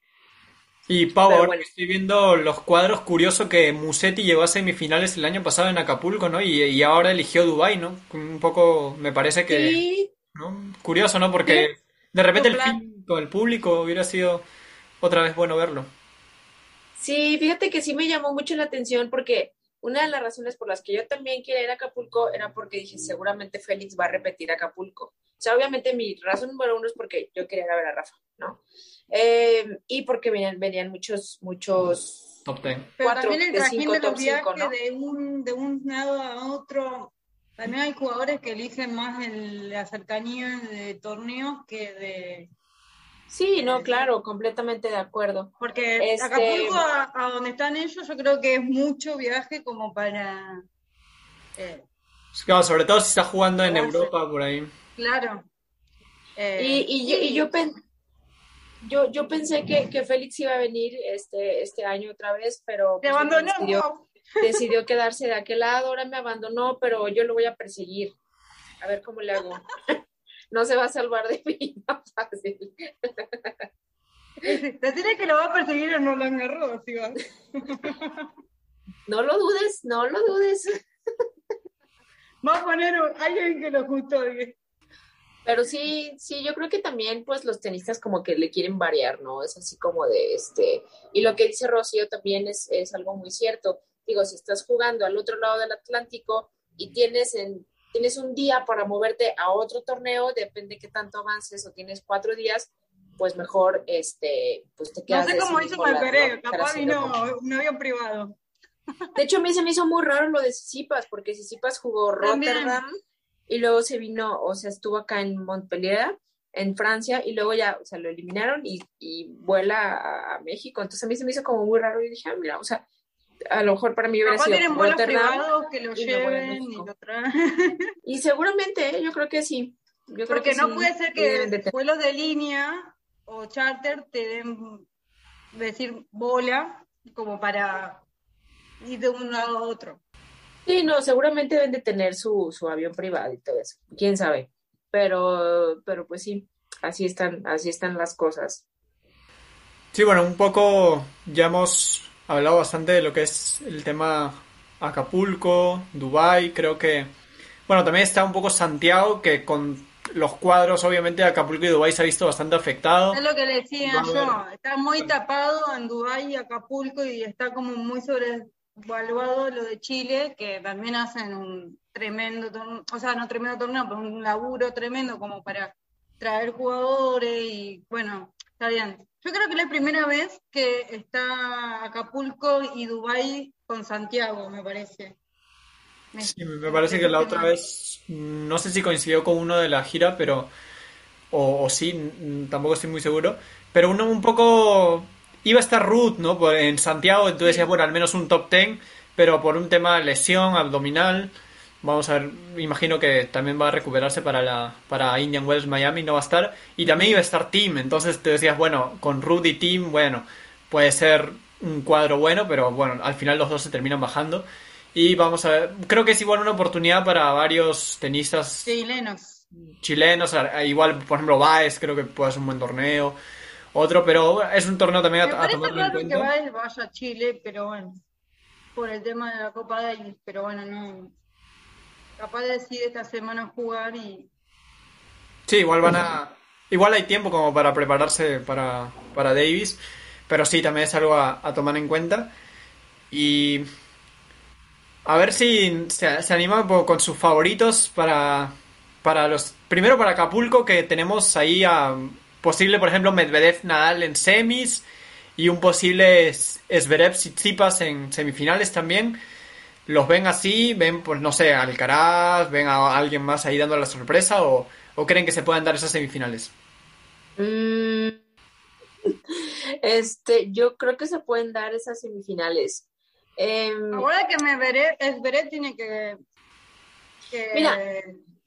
Y Pau, estoy viendo los cuadros, curioso que Musetti llegó a semifinales el año pasado en Acapulco, ¿no? Y, ahora eligió Dubai, ¿no? Un poco, me parece que... ¿no? Curioso, ¿no? Porque de repente el fin con el público hubiera sido otra vez bueno verlo. Sí, fíjate que sí me llamó mucho la atención porque una de las razones por las que yo también quería ir a Acapulco era porque dije, seguramente Félix va a repetir Acapulco. O sea, obviamente mi razón número uno es porque yo quería ir a ver a Rafa, ¿no? Eh, y porque venían, venían muchos, muchos... Top ten. Pero también el trajín de los viajes de, un, de un lado a otro, también hay jugadores que eligen más el, la cercanía de torneos que de... Sí, no, claro, completamente de acuerdo. Porque este... Acapulco, a, donde están ellos, yo creo que es mucho viaje como para... Eh, claro, sobre todo si está jugando en Europa, por ahí. Claro. Eh, y, y, yo, y yo yo, yo pensé que, que, Félix iba a venir este, este año otra vez, pero pues, abandonó. Decidió, quedarse de aquel lado, ahora me abandonó, pero yo lo voy a perseguir. A ver cómo le hago. No se va a salvar de mí, no fácil. Te tiene que lo va a perseguir o no lo agarró, ¿sí? No lo dudes, no lo dudes. Va a poner a alguien que lo custodie. Pero sí, sí, yo creo que también pues los tenistas como que le quieren variar, ¿no? Es así como de este, y lo que dice Rocío también es, es algo muy cierto. Digo, si estás jugando al otro lado del Atlántico y tienes en, tienes un día para moverte a otro torneo, depende qué tanto avances o tienes cuatro días, pues mejor este, pues te quedas. No sé cómo hizo Malperé, capaz vino un avión privado. De hecho, a mí se me hizo muy raro lo de Sisipas, porque Sisipas jugó Rotterdam y luego se vino, o sea, estuvo acá en Montpellier, en Francia, y luego ya, o sea, lo eliminaron y, y vuela a, México. Entonces a mí se me hizo como muy raro y dije, ah, mira, o sea, a lo mejor para mí hubiera sido Rotterdam. que lo y, lleven y, seguramente, ¿eh? yo creo que sí. Yo Porque creo que no puede ser que vuelos de línea o charter te den, decir, bola como para ir de un lado a otro. Sí, no, seguramente deben de tener su, su avión privado y todo eso, quién sabe. Pero, pero pues sí, así están, así están las cosas. Sí, bueno, un poco ya hemos hablado bastante de lo que es el tema Acapulco, Dubai, creo que... Bueno, también está un poco Santiago, que con los cuadros, obviamente, Acapulco y Dubai se ha visto bastante afectado. Es lo que decía yo, está muy tapado en Dubai y Acapulco y está como muy sobrevaluado lo de Chile, que también hacen un tremendo, o sea, no tremendo torneo, pero un laburo tremendo como para traer jugadores y bueno, está bien. Yo creo que es la primera vez que está Acapulco y Dubai con Santiago, me parece. Sí, me parece que la otra vez, no sé si coincidió con uno de la gira, pero, o, sí, tampoco estoy muy seguro, pero uno un poco, iba a estar Ruth, ¿no? En Santiago, entonces decía, bueno, al menos un top ten, pero por un tema de lesión abdominal, vamos a ver, imagino que también va a recuperarse para la, para Indian Wells Miami, no va a estar, y también iba a estar Team, entonces te decías, bueno, con Ruth y Team, bueno, puede ser un cuadro bueno, pero bueno, al final los dos se terminan bajando. Y vamos a ver, creo que es igual una oportunidad para varios tenistas chilenos. Chilenos, igual, por ejemplo, Baez, creo que puede ser un buen torneo. Otro, pero es un torneo también a, a tomarlo en cuenta. que Baez vaya a Chile, pero bueno, por el tema de la Copa Davis, pero bueno, no. Capaz de decir esta semana jugar y. Sí, igual van a. Igual hay tiempo como para prepararse para, para Davis, pero sí, también es algo a, a tomar en cuenta. Y a ver si se, se anima con sus favoritos para, para los. Primero para Acapulco, que tenemos ahí a posible, por ejemplo, Medvedev Nadal en semis y un posible Zverev Tsitsipas en semifinales también. ¿Los ven así? ¿Ven, pues no sé, Alcaraz? ¿Ven a alguien más ahí dando la sorpresa? ¿O, creen que se puedan dar esas semifinales? Mm, este, yo creo que se pueden dar esas semifinales. Em, Ahora que me veré, es veré tiene que, Mira,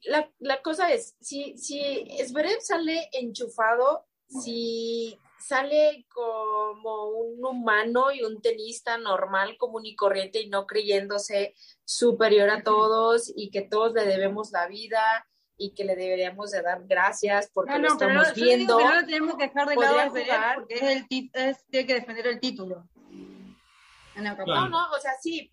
la, la, cosa es, si, si Esberet sale enchufado, si sale como un humano y un tenista normal, común y corriente y no creyéndose superior a todos y que todos le debemos la vida y que le deberíamos de dar gracias porque lo estamos viendo. no tenemos que dejar de lado porque es el, es, tiene que defender el título. No, no, o sea, sí,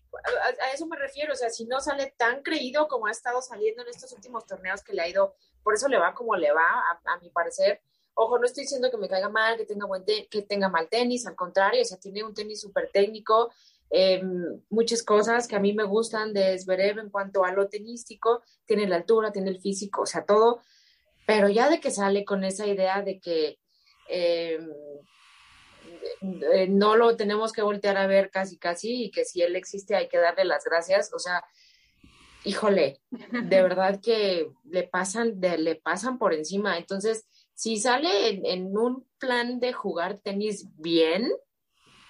a, eso me refiero, o sea, si no sale tan creído como ha estado saliendo en estos últimos torneos que le ha ido, por eso le va como le va, a, mi parecer. Ojo, no estoy diciendo que me caiga mal, que tenga, buen que tenga mal tenis, al contrario, o sea, tiene un tenis súper técnico, em, muchas cosas que a mí me gustan de Zverev en cuanto a lo tenístico, tiene la altura, tiene el físico, o sea, todo, pero ya de que sale con esa idea de que eh, eh, no lo tenemos que voltear a ver casi casi y que si él existe hay que darle las gracias, o sea, híjole, de verdad que le pasan, de, le pasan por encima. Entonces, si sale en, un plan de jugar tenis bien,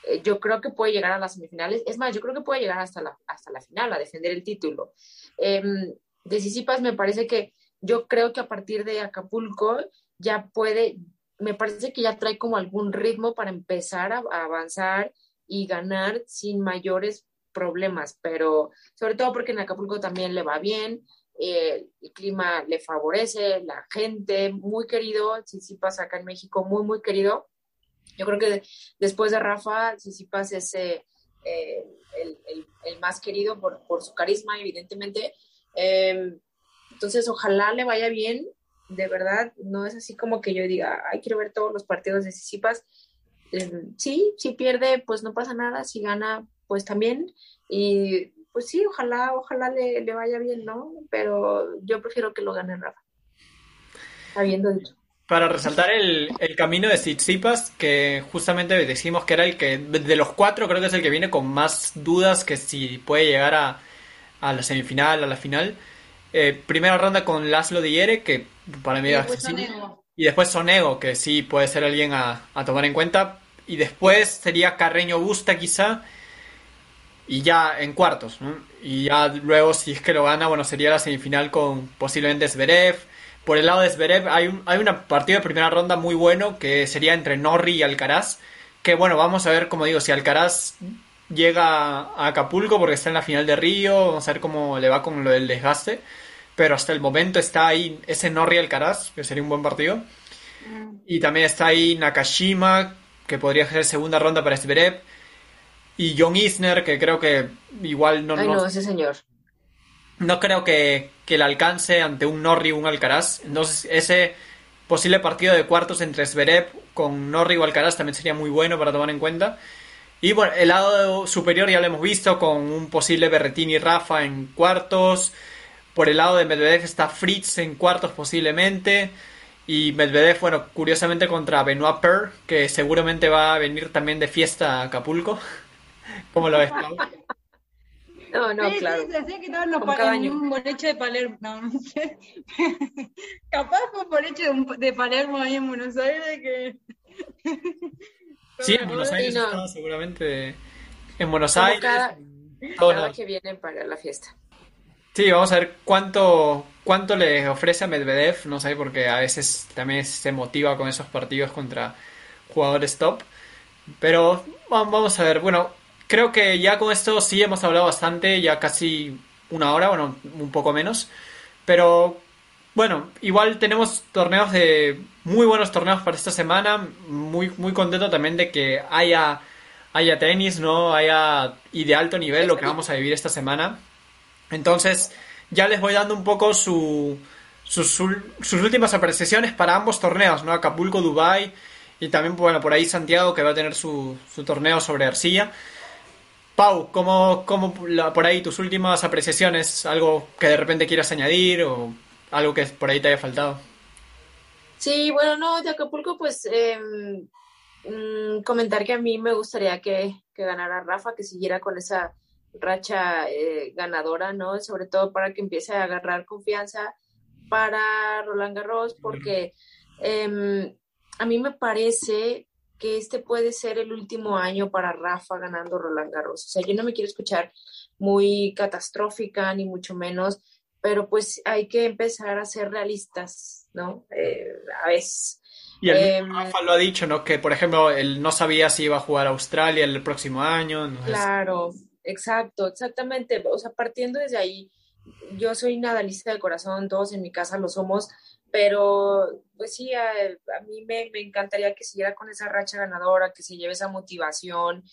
eh, yo creo que puede llegar a las semifinales. Es más, yo creo que puede llegar hasta la, hasta la final a defender el título. Eh, de Sisipas me parece que yo creo que a partir de Acapulco ya puede, me parece que ya trae como algún ritmo para empezar a, avanzar y ganar sin mayores problemas, pero sobre todo porque en Acapulco también le va bien, eh, el clima le favorece, la gente, muy querido, sí pasa acá en México, muy, muy querido. Yo creo que después de Rafa, Sisipas es eh, el, el, más querido por, por, su carisma, evidentemente. Em, entonces, ojalá le vaya bien de verdad, no es así como que yo diga, ay, quiero ver todos los partidos de Sisipas. Em, sí, si pierde, pues no pasa nada, si gana, pues también. Y pues sí, ojalá, ojalá le, le vaya bien, ¿no? Pero yo prefiero que lo gane Rafa. Habiendo dicho. Para resaltar el, el camino de Tsitsipas, que justamente decimos que era el que, de los cuatro, creo que es el que viene con más dudas que si puede llegar a, a la semifinal, a la final. Eh, primera ronda con Laszlo Diere, que para mí Y después Sonego, que sí puede ser alguien a, tomar en cuenta. Y después sería Carreño Busta, quizá. Y ya en cuartos. Y ya luego, si es que lo gana, bueno, sería la semifinal con posiblemente Zverev. Por el lado de Zverev hay un hay una partido de primera ronda muy bueno que sería entre Norri y Alcaraz. Que bueno, vamos a ver, como digo, si Alcaraz llega a Acapulco porque está en la final de Río. Vamos a ver cómo le va con lo del desgaste pero hasta el momento está ahí ese Norri Alcaraz, que sería un buen partido. Mm. Y también está ahí Nakashima, que podría ser segunda ronda para Zverev. y John Isner, que creo que igual no... Ay, no, ese señor. No creo que, que le alcance ante un Norri o un Alcaraz. Entonces, ese posible partido de cuartos entre Zverev con Norri o Alcaraz también sería muy bueno para tomar en cuenta. Y bueno, el lado superior ya lo hemos visto con un posible Berretini Rafa en cuartos. Por el lado de Medvedev está Fritz en cuartos posiblemente. Y Medvedev, bueno, curiosamente contra Benoit Per, que seguramente va a venir también de fiesta a Acapulco. ¿Cómo lo ves, No, no, sí, claro. Sí, se hacía que los cada en un boliche de Palermo. No, no sé. Capaz fue un boliche de, un- de Palermo ahí en Buenos Aires que. Sí, en Buenos Aires no. está seguramente. En Buenos Como Aires. cada- todos Cada que vienen para la fiesta. Sí, vamos a ver cuánto, cuánto le ofrece a Medvedev, no sé, porque a veces también se motiva con esos partidos contra jugadores top. Pero va- vamos a ver, bueno, creo que ya con esto sí hemos hablado bastante, ya casi una hora, bueno, un poco menos. Pero bueno, igual tenemos torneos de muy buenos torneos para esta semana. Muy, muy contento también de que haya, haya tenis, ¿no? Haya y de alto nivel lo que vamos a vivir esta semana. Entonces, ya les voy dando un poco su, sus, últimas apreciaciones para ambos torneos, ¿no? Acapulco, Dubai y también, bueno, por ahí Santiago que va a tener su, torneo sobre arcilla. Pau, ¿cómo, la- por ahí tus últimas apreciaciones? ¿Algo que de repente quieras añadir o algo que por ahí te haya faltado? Sí, bueno, no, de Acapulco, pues eh, mm, comentar que a mí me gustaría que ganara Rafa, que siguiera con esa racha eh, ganadora, ¿no? Sobre todo para que empiece a agarrar confianza para Roland Garros, porque em, a mí me parece que este puede ser el último año para Rafa ganando Roland Garros. O sea, yo no me quiero escuchar muy catastrófica, ni mucho menos, pero pues hay que empezar a ser realistas, ¿no? Eh, a veces. Y el Em, Rafa lo ha dicho, ¿no? Que, por ejemplo, él no sabía si iba a jugar a Australia el próximo año. Claro, exacto, exactamente. O sea, partiendo desde ahí, yo soy nadalista de corazón, todos en mi casa lo somos, pero pues sí, a, a mí me, me encantaría que siguiera con esa racha ganadora, que se lleve esa motivación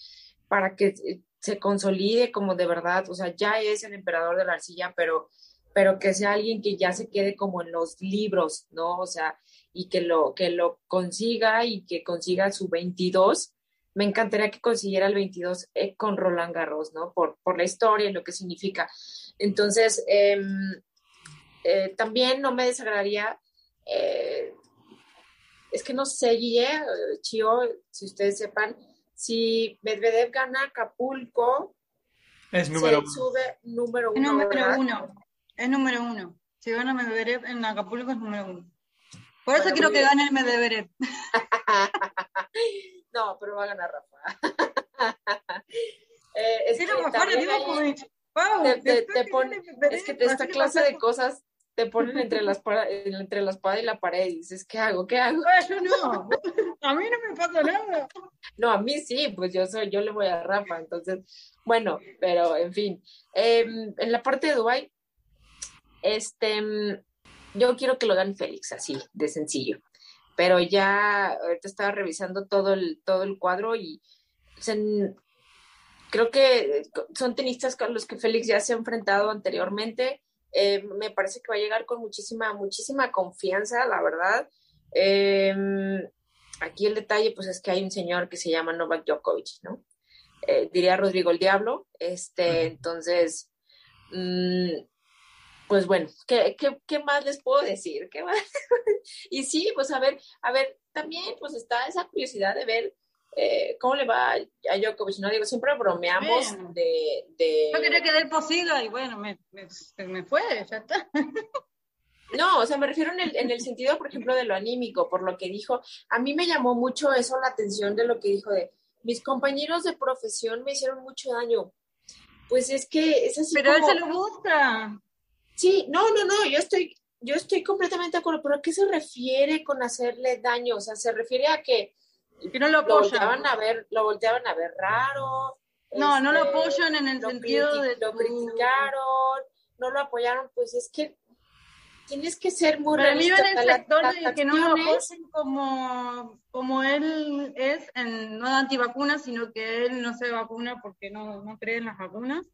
para que eh, se consolide como de verdad, o sea, ya es el emperador de la arcilla, pero, pero que sea alguien que ya se quede como en los libros, ¿no? O sea, y que lo, que lo consiga y que consiga su 22 me encantaría que consiguiera el 22 eh, con Roland Garros, ¿no? Por, por la historia y lo que significa. Entonces, eh, eh, también no me desagradaría, eh, es que no sé, Guille, Chio, si ustedes sepan, si Medvedev gana Acapulco, Es número se uno. sube número Es uno, número ¿verdad? uno. Es número uno. Si gana Medvedev en Acapulco es número uno. Por eso Bueno, quiero que gane el Medvedev. no, pero va a ganar Rafa. Eh, es Sí, que mejor digo, pues, te- te- te es esta clase de cosas te ponen entre la espada, entre la espada y la pared y dices, ¿qué hago? ¿Qué hago? Bueno, no, a mí no me pasa nada. No, a mí sí, pues yo soy, yo le voy a Rafa, entonces, bueno, pero en fin. Eh, en la parte de Dubai, este, mm, yo quiero que lo gane Félix, así, de sencillo. Pero ya ahorita estaba revisando todo el, todo el cuadro y creo que son tenistas con los que Félix ya se ha enfrentado anteriormente. Eh, me parece que va a llegar con muchísima, muchísima confianza, la verdad. Eh, aquí el detalle, pues, es que hay un señor que se llama Novak Djokovic, ¿no? Eh, diría Rodrigo el Diablo. Este, entonces, mm, pues bueno, ¿qué, qué, qué más les puedo decir? ¿Qué más? y sí, pues a ver, a ver, también pues está esa curiosidad de ver eh, cómo le va a Djokovic, ¿no? Digo, siempre bromeamos Bueno. de, de... Yo quería que Delpo siga y bueno, me, me, me fue, ya está. No, o sea, me refiero en el, en el sentido, por ejemplo, de lo anímico, por lo que dijo. A mí me llamó mucho eso la atención de lo que dijo de mis compañeros de profesión me hicieron mucho daño. Pues es que es así Pero él como... se lo busca. Sí, no, no, no, yo estoy, yo estoy completamente de acuerdo, pero ¿a qué se refiere con hacerle daño? O sea, se refiere a que Que no lo lo volteaban a ver, lo volteaban a ver raro. No, no lo este, apoyan en el sentido de lo criticaron, no lo apoyaron, pues es que tienes que ser muy Para mí en el La- sector de que no lo apoyen como, como él es en, no antivacunas, sino que él no se vacuna porque no, no cree en las vacunas.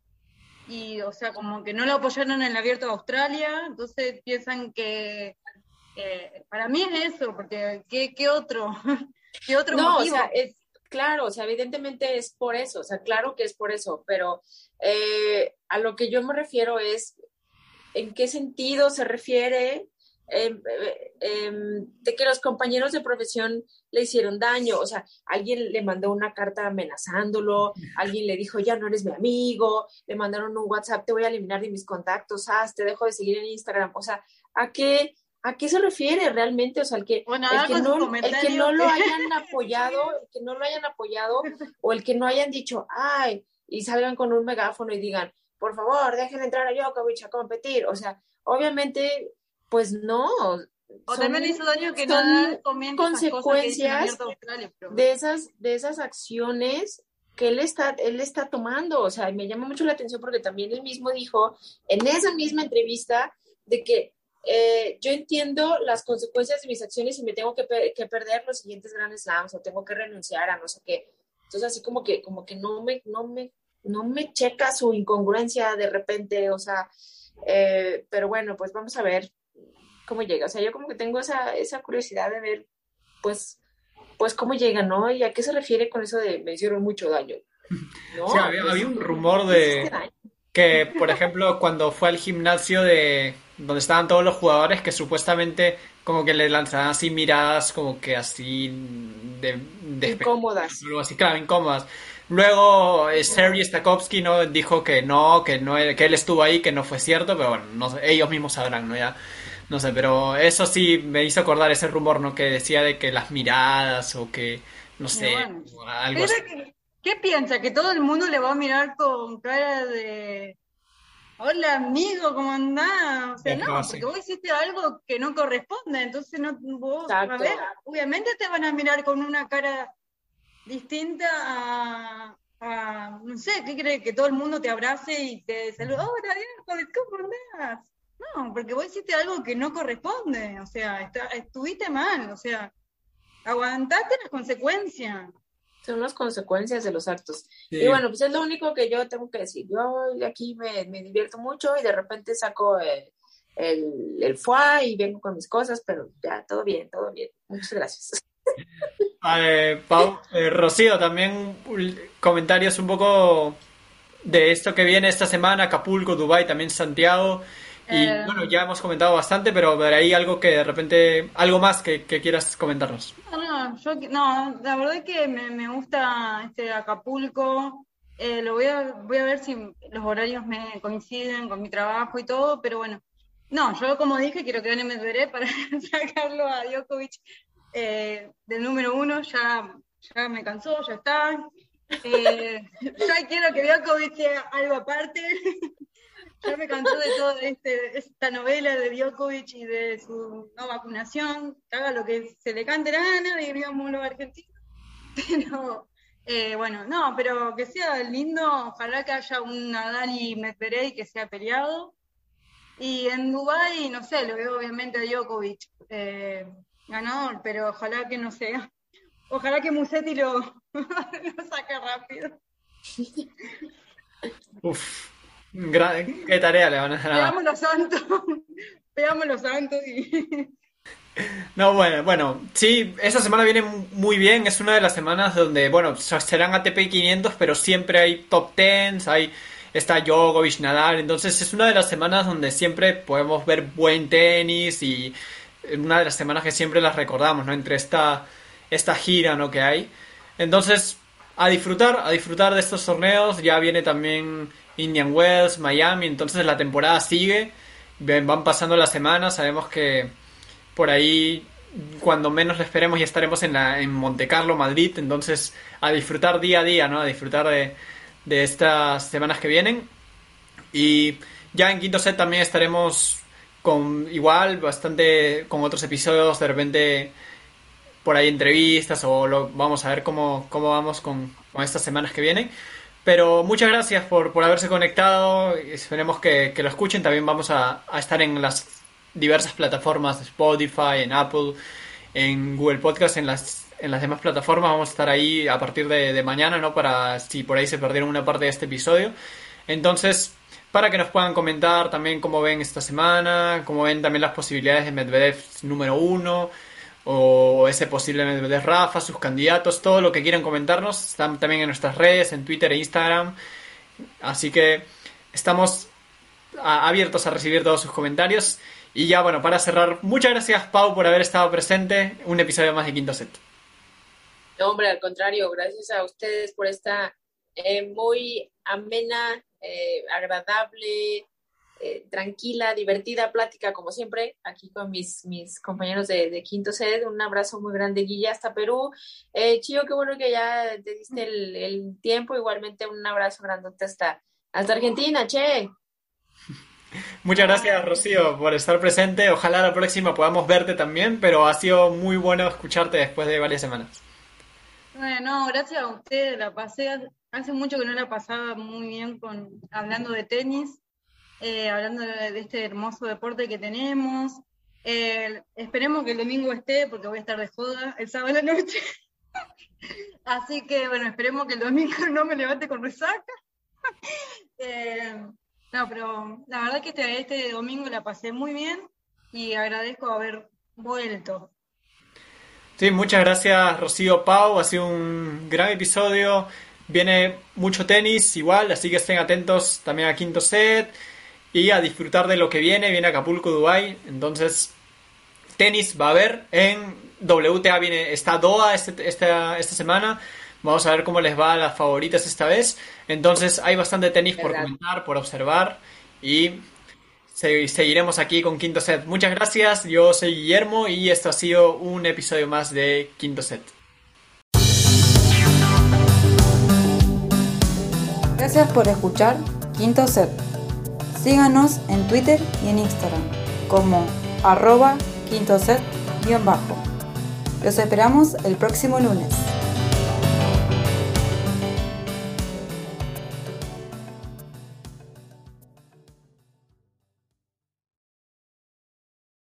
Y, o sea, como que no lo apoyaron en el abierto de Australia, entonces piensan que, para mí es eso, porque ¿qué, qué otro? ¿Qué otro no, motivo? O sea, es, claro, o sea, evidentemente es por eso, o sea, claro que es por eso, pero eh, a lo que yo me refiero es en qué sentido se refiere em, em, de que los compañeros de profesión le hicieron daño, o sea, alguien le mandó una carta amenazándolo, alguien le dijo, ya no eres mi amigo, le mandaron un WhatsApp, te voy a eliminar de mis contactos, ah, te dejo de seguir en Instagram, o sea, ¿a qué, ¿A qué se refiere realmente? O sea, el que, el que, no, el que no lo hayan apoyado, el que no lo hayan apoyado, o el que no hayan dicho, ay, y salgan con un megáfono y digan, por favor, dejen entrar a Djokovic a competir. O sea, obviamente, pues no. O también hizo daño que no consecuencias de esas, de esas acciones que él está, él está tomando. O sea, me llama mucho la atención porque también él mismo dijo en esa misma entrevista de que eh, yo entiendo las consecuencias de mis acciones y me tengo que, perder los siguientes grandes slams o tengo que renunciar a no sé qué. Entonces, así como que, como que no me, no me, no me checa su incongruencia de repente, o sea, eh, pero bueno, pues vamos a ver cómo llega. O sea, yo como que tengo esa, esa curiosidad de ver, pues, pues cómo llega, ¿no? Y a qué se refiere con eso de me hicieron mucho daño. ¿No? Sí, había, había, un rumor de que, por ejemplo, cuando fue al gimnasio de donde estaban todos los jugadores que supuestamente como que le lanzaban así miradas como que así de, incómodas algo así claro incómodas luego eh, Sergei Stakowski no dijo que no que no que él estuvo ahí que no fue cierto pero bueno no ellos mismos sabrán no ya no sé pero eso sí me hizo acordar ese rumor no que decía de que las miradas o que no sé algo así. ¿Qué piensa? ¿Que todo el mundo le va a mirar con cara de hola amigo, ¿cómo andás? O sea, no, porque vos hiciste algo que no corresponde, entonces no, vos, a ver, obviamente te van a mirar con una cara distinta a, no sé, ¿qué crees? Que todo el mundo te abrace y te salude, hola Diego, ¿cómo andás? No, porque vos hiciste algo que no corresponde, o sea, estuviste mal, o sea, aguantaste las consecuencias son las consecuencias de los actos. Y bueno, pues es lo único que yo tengo que decir. Yo aquí me, me divierto mucho y de repente saco el, el, el foie y vengo con mis cosas, pero ya, todo bien, todo bien. Muchas gracias. Eh, Pau, eh, Rocío, también comentarios un poco de esto que viene esta semana, Acapulco, Dubai, también Santiago. Y eh, bueno, ya hemos comentado bastante, pero ahí algo que de repente, algo más que, quieras comentarnos. No, no, yo, no, la verdad es que me, gusta este Acapulco. Eh, lo voy a, voy a ver si los horarios me coinciden con mi trabajo y todo, pero bueno. No, yo como dije, quiero que gane Medvedev para sacarlo a Djokovic eh, del número uno. Ya, ya me cansó, ya está. ya quiero que Djokovic sea algo aparte. Ya me cansó de toda este, esta novela de Djokovic y de su no vacunación, que haga lo que se le cante la gana, diríamos los argentinos. Pero, eh, bueno, no, pero que sea lindo, ojalá que haya un y Medvedev que sea peleado. Y en Dubái, no sé, lo veo obviamente a Djokovic eh, ganador, pero ojalá que no sea. Ojalá que Musetti lo, lo saque rápido. Uf. ¿Qué tarea le van a dar? Veamos los santos. Veamos los santos y. No, bueno, bueno, sí, esta semana viene muy bien, es una de las semanas donde, bueno, serán ATP 500, pero siempre hay top 10, hay, está Djokovic, Nadal, entonces es una de las semanas donde siempre podemos ver buen tenis y una de las semanas que siempre las recordamos, ¿no? Entre esta, esta gira, ¿no? Que hay. Entonces, a disfrutar, a disfrutar de estos torneos, ya viene también Indian Wells, Miami, entonces la temporada sigue, van pasando las semanas, sabemos que por ahí cuando menos esperemos ya estaremos en, la, en Monte Carlo, Madrid, entonces a disfrutar día a día, ¿no? A disfrutar de, de estas semanas que vienen. Y ya en quinto set también estaremos con igual, bastante con otros episodios, de repente por ahí entrevistas o lo, vamos a ver cómo, cómo vamos con, con estas semanas que vienen. Pero muchas gracias por, por haberse conectado. Esperemos que, que, lo escuchen. También vamos a, a, estar en las diversas plataformas Spotify, en Apple, en Google Podcast, en las en las demás plataformas. Vamos a estar ahí a partir de mañana, ¿no? Para si por ahí se perdieron una parte de este episodio. Entonces, para que nos puedan comentar también cómo ven esta semana, cómo ven también las posibilidades de Medvedev número uno, o ese posible Medvedev Rafa, sus candidatos, todo lo que quieran comentarnos, están también en nuestras redes, en Twitter e Instagram. Así que estamos abiertos a recibir todos sus comentarios. Y ya, bueno, para cerrar, muchas gracias Pau por haber estado presente. Un episodio más de Quinto Set. No, hombre, al contrario, gracias a ustedes por esta eh, muy amena, eh, agradable, eh, tranquila, divertida plática, como siempre, aquí con mis, mis compañeros de, Quinto Set. Un abrazo muy grande, Guilla, hasta Perú. Eh, Chío, qué bueno que ya te diste el, tiempo. Igualmente, un abrazo grandote hasta, hasta Argentina, che. Muchas gracias, Rocío, por estar presente. Ojalá la próxima podamos verte también, pero ha sido muy bueno escucharte después de varias semanas. Bueno, gracias a ustedes, la pasé, hace mucho que no la pasaba muy bien con hablando de tenis eh, hablando de, este hermoso deporte que tenemos. Esperemos que el domingo esté, porque voy a estar de joda el sábado de la noche. Así que, bueno, esperemos que el domingo no me levante con resaca. Eh, no, pero la verdad que este, este domingo la pasé muy bien y agradezco haber vuelto. Sí, muchas gracias Rocío Pau, ha sido un gran episodio, viene mucho tenis igual, así que estén atentos también a Quinto Set y a disfrutar de lo que viene. Viene Acapulco, Dubai. Entonces, tenis va a haber. En WTA viene, está Doha este, esta, esta semana. Vamos a ver cómo les va a las favoritas esta vez. Entonces, hay bastante tenis por comentar, por observar. Y seguiremos aquí con Quinto Set. Muchas gracias. Yo soy Guillermo y esto ha sido un episodio más de Quinto Set. Gracias por escuchar Quinto Set. Síganos en Twitter y en Instagram como arroba quintoset-bajo. Los esperamos el próximo lunes.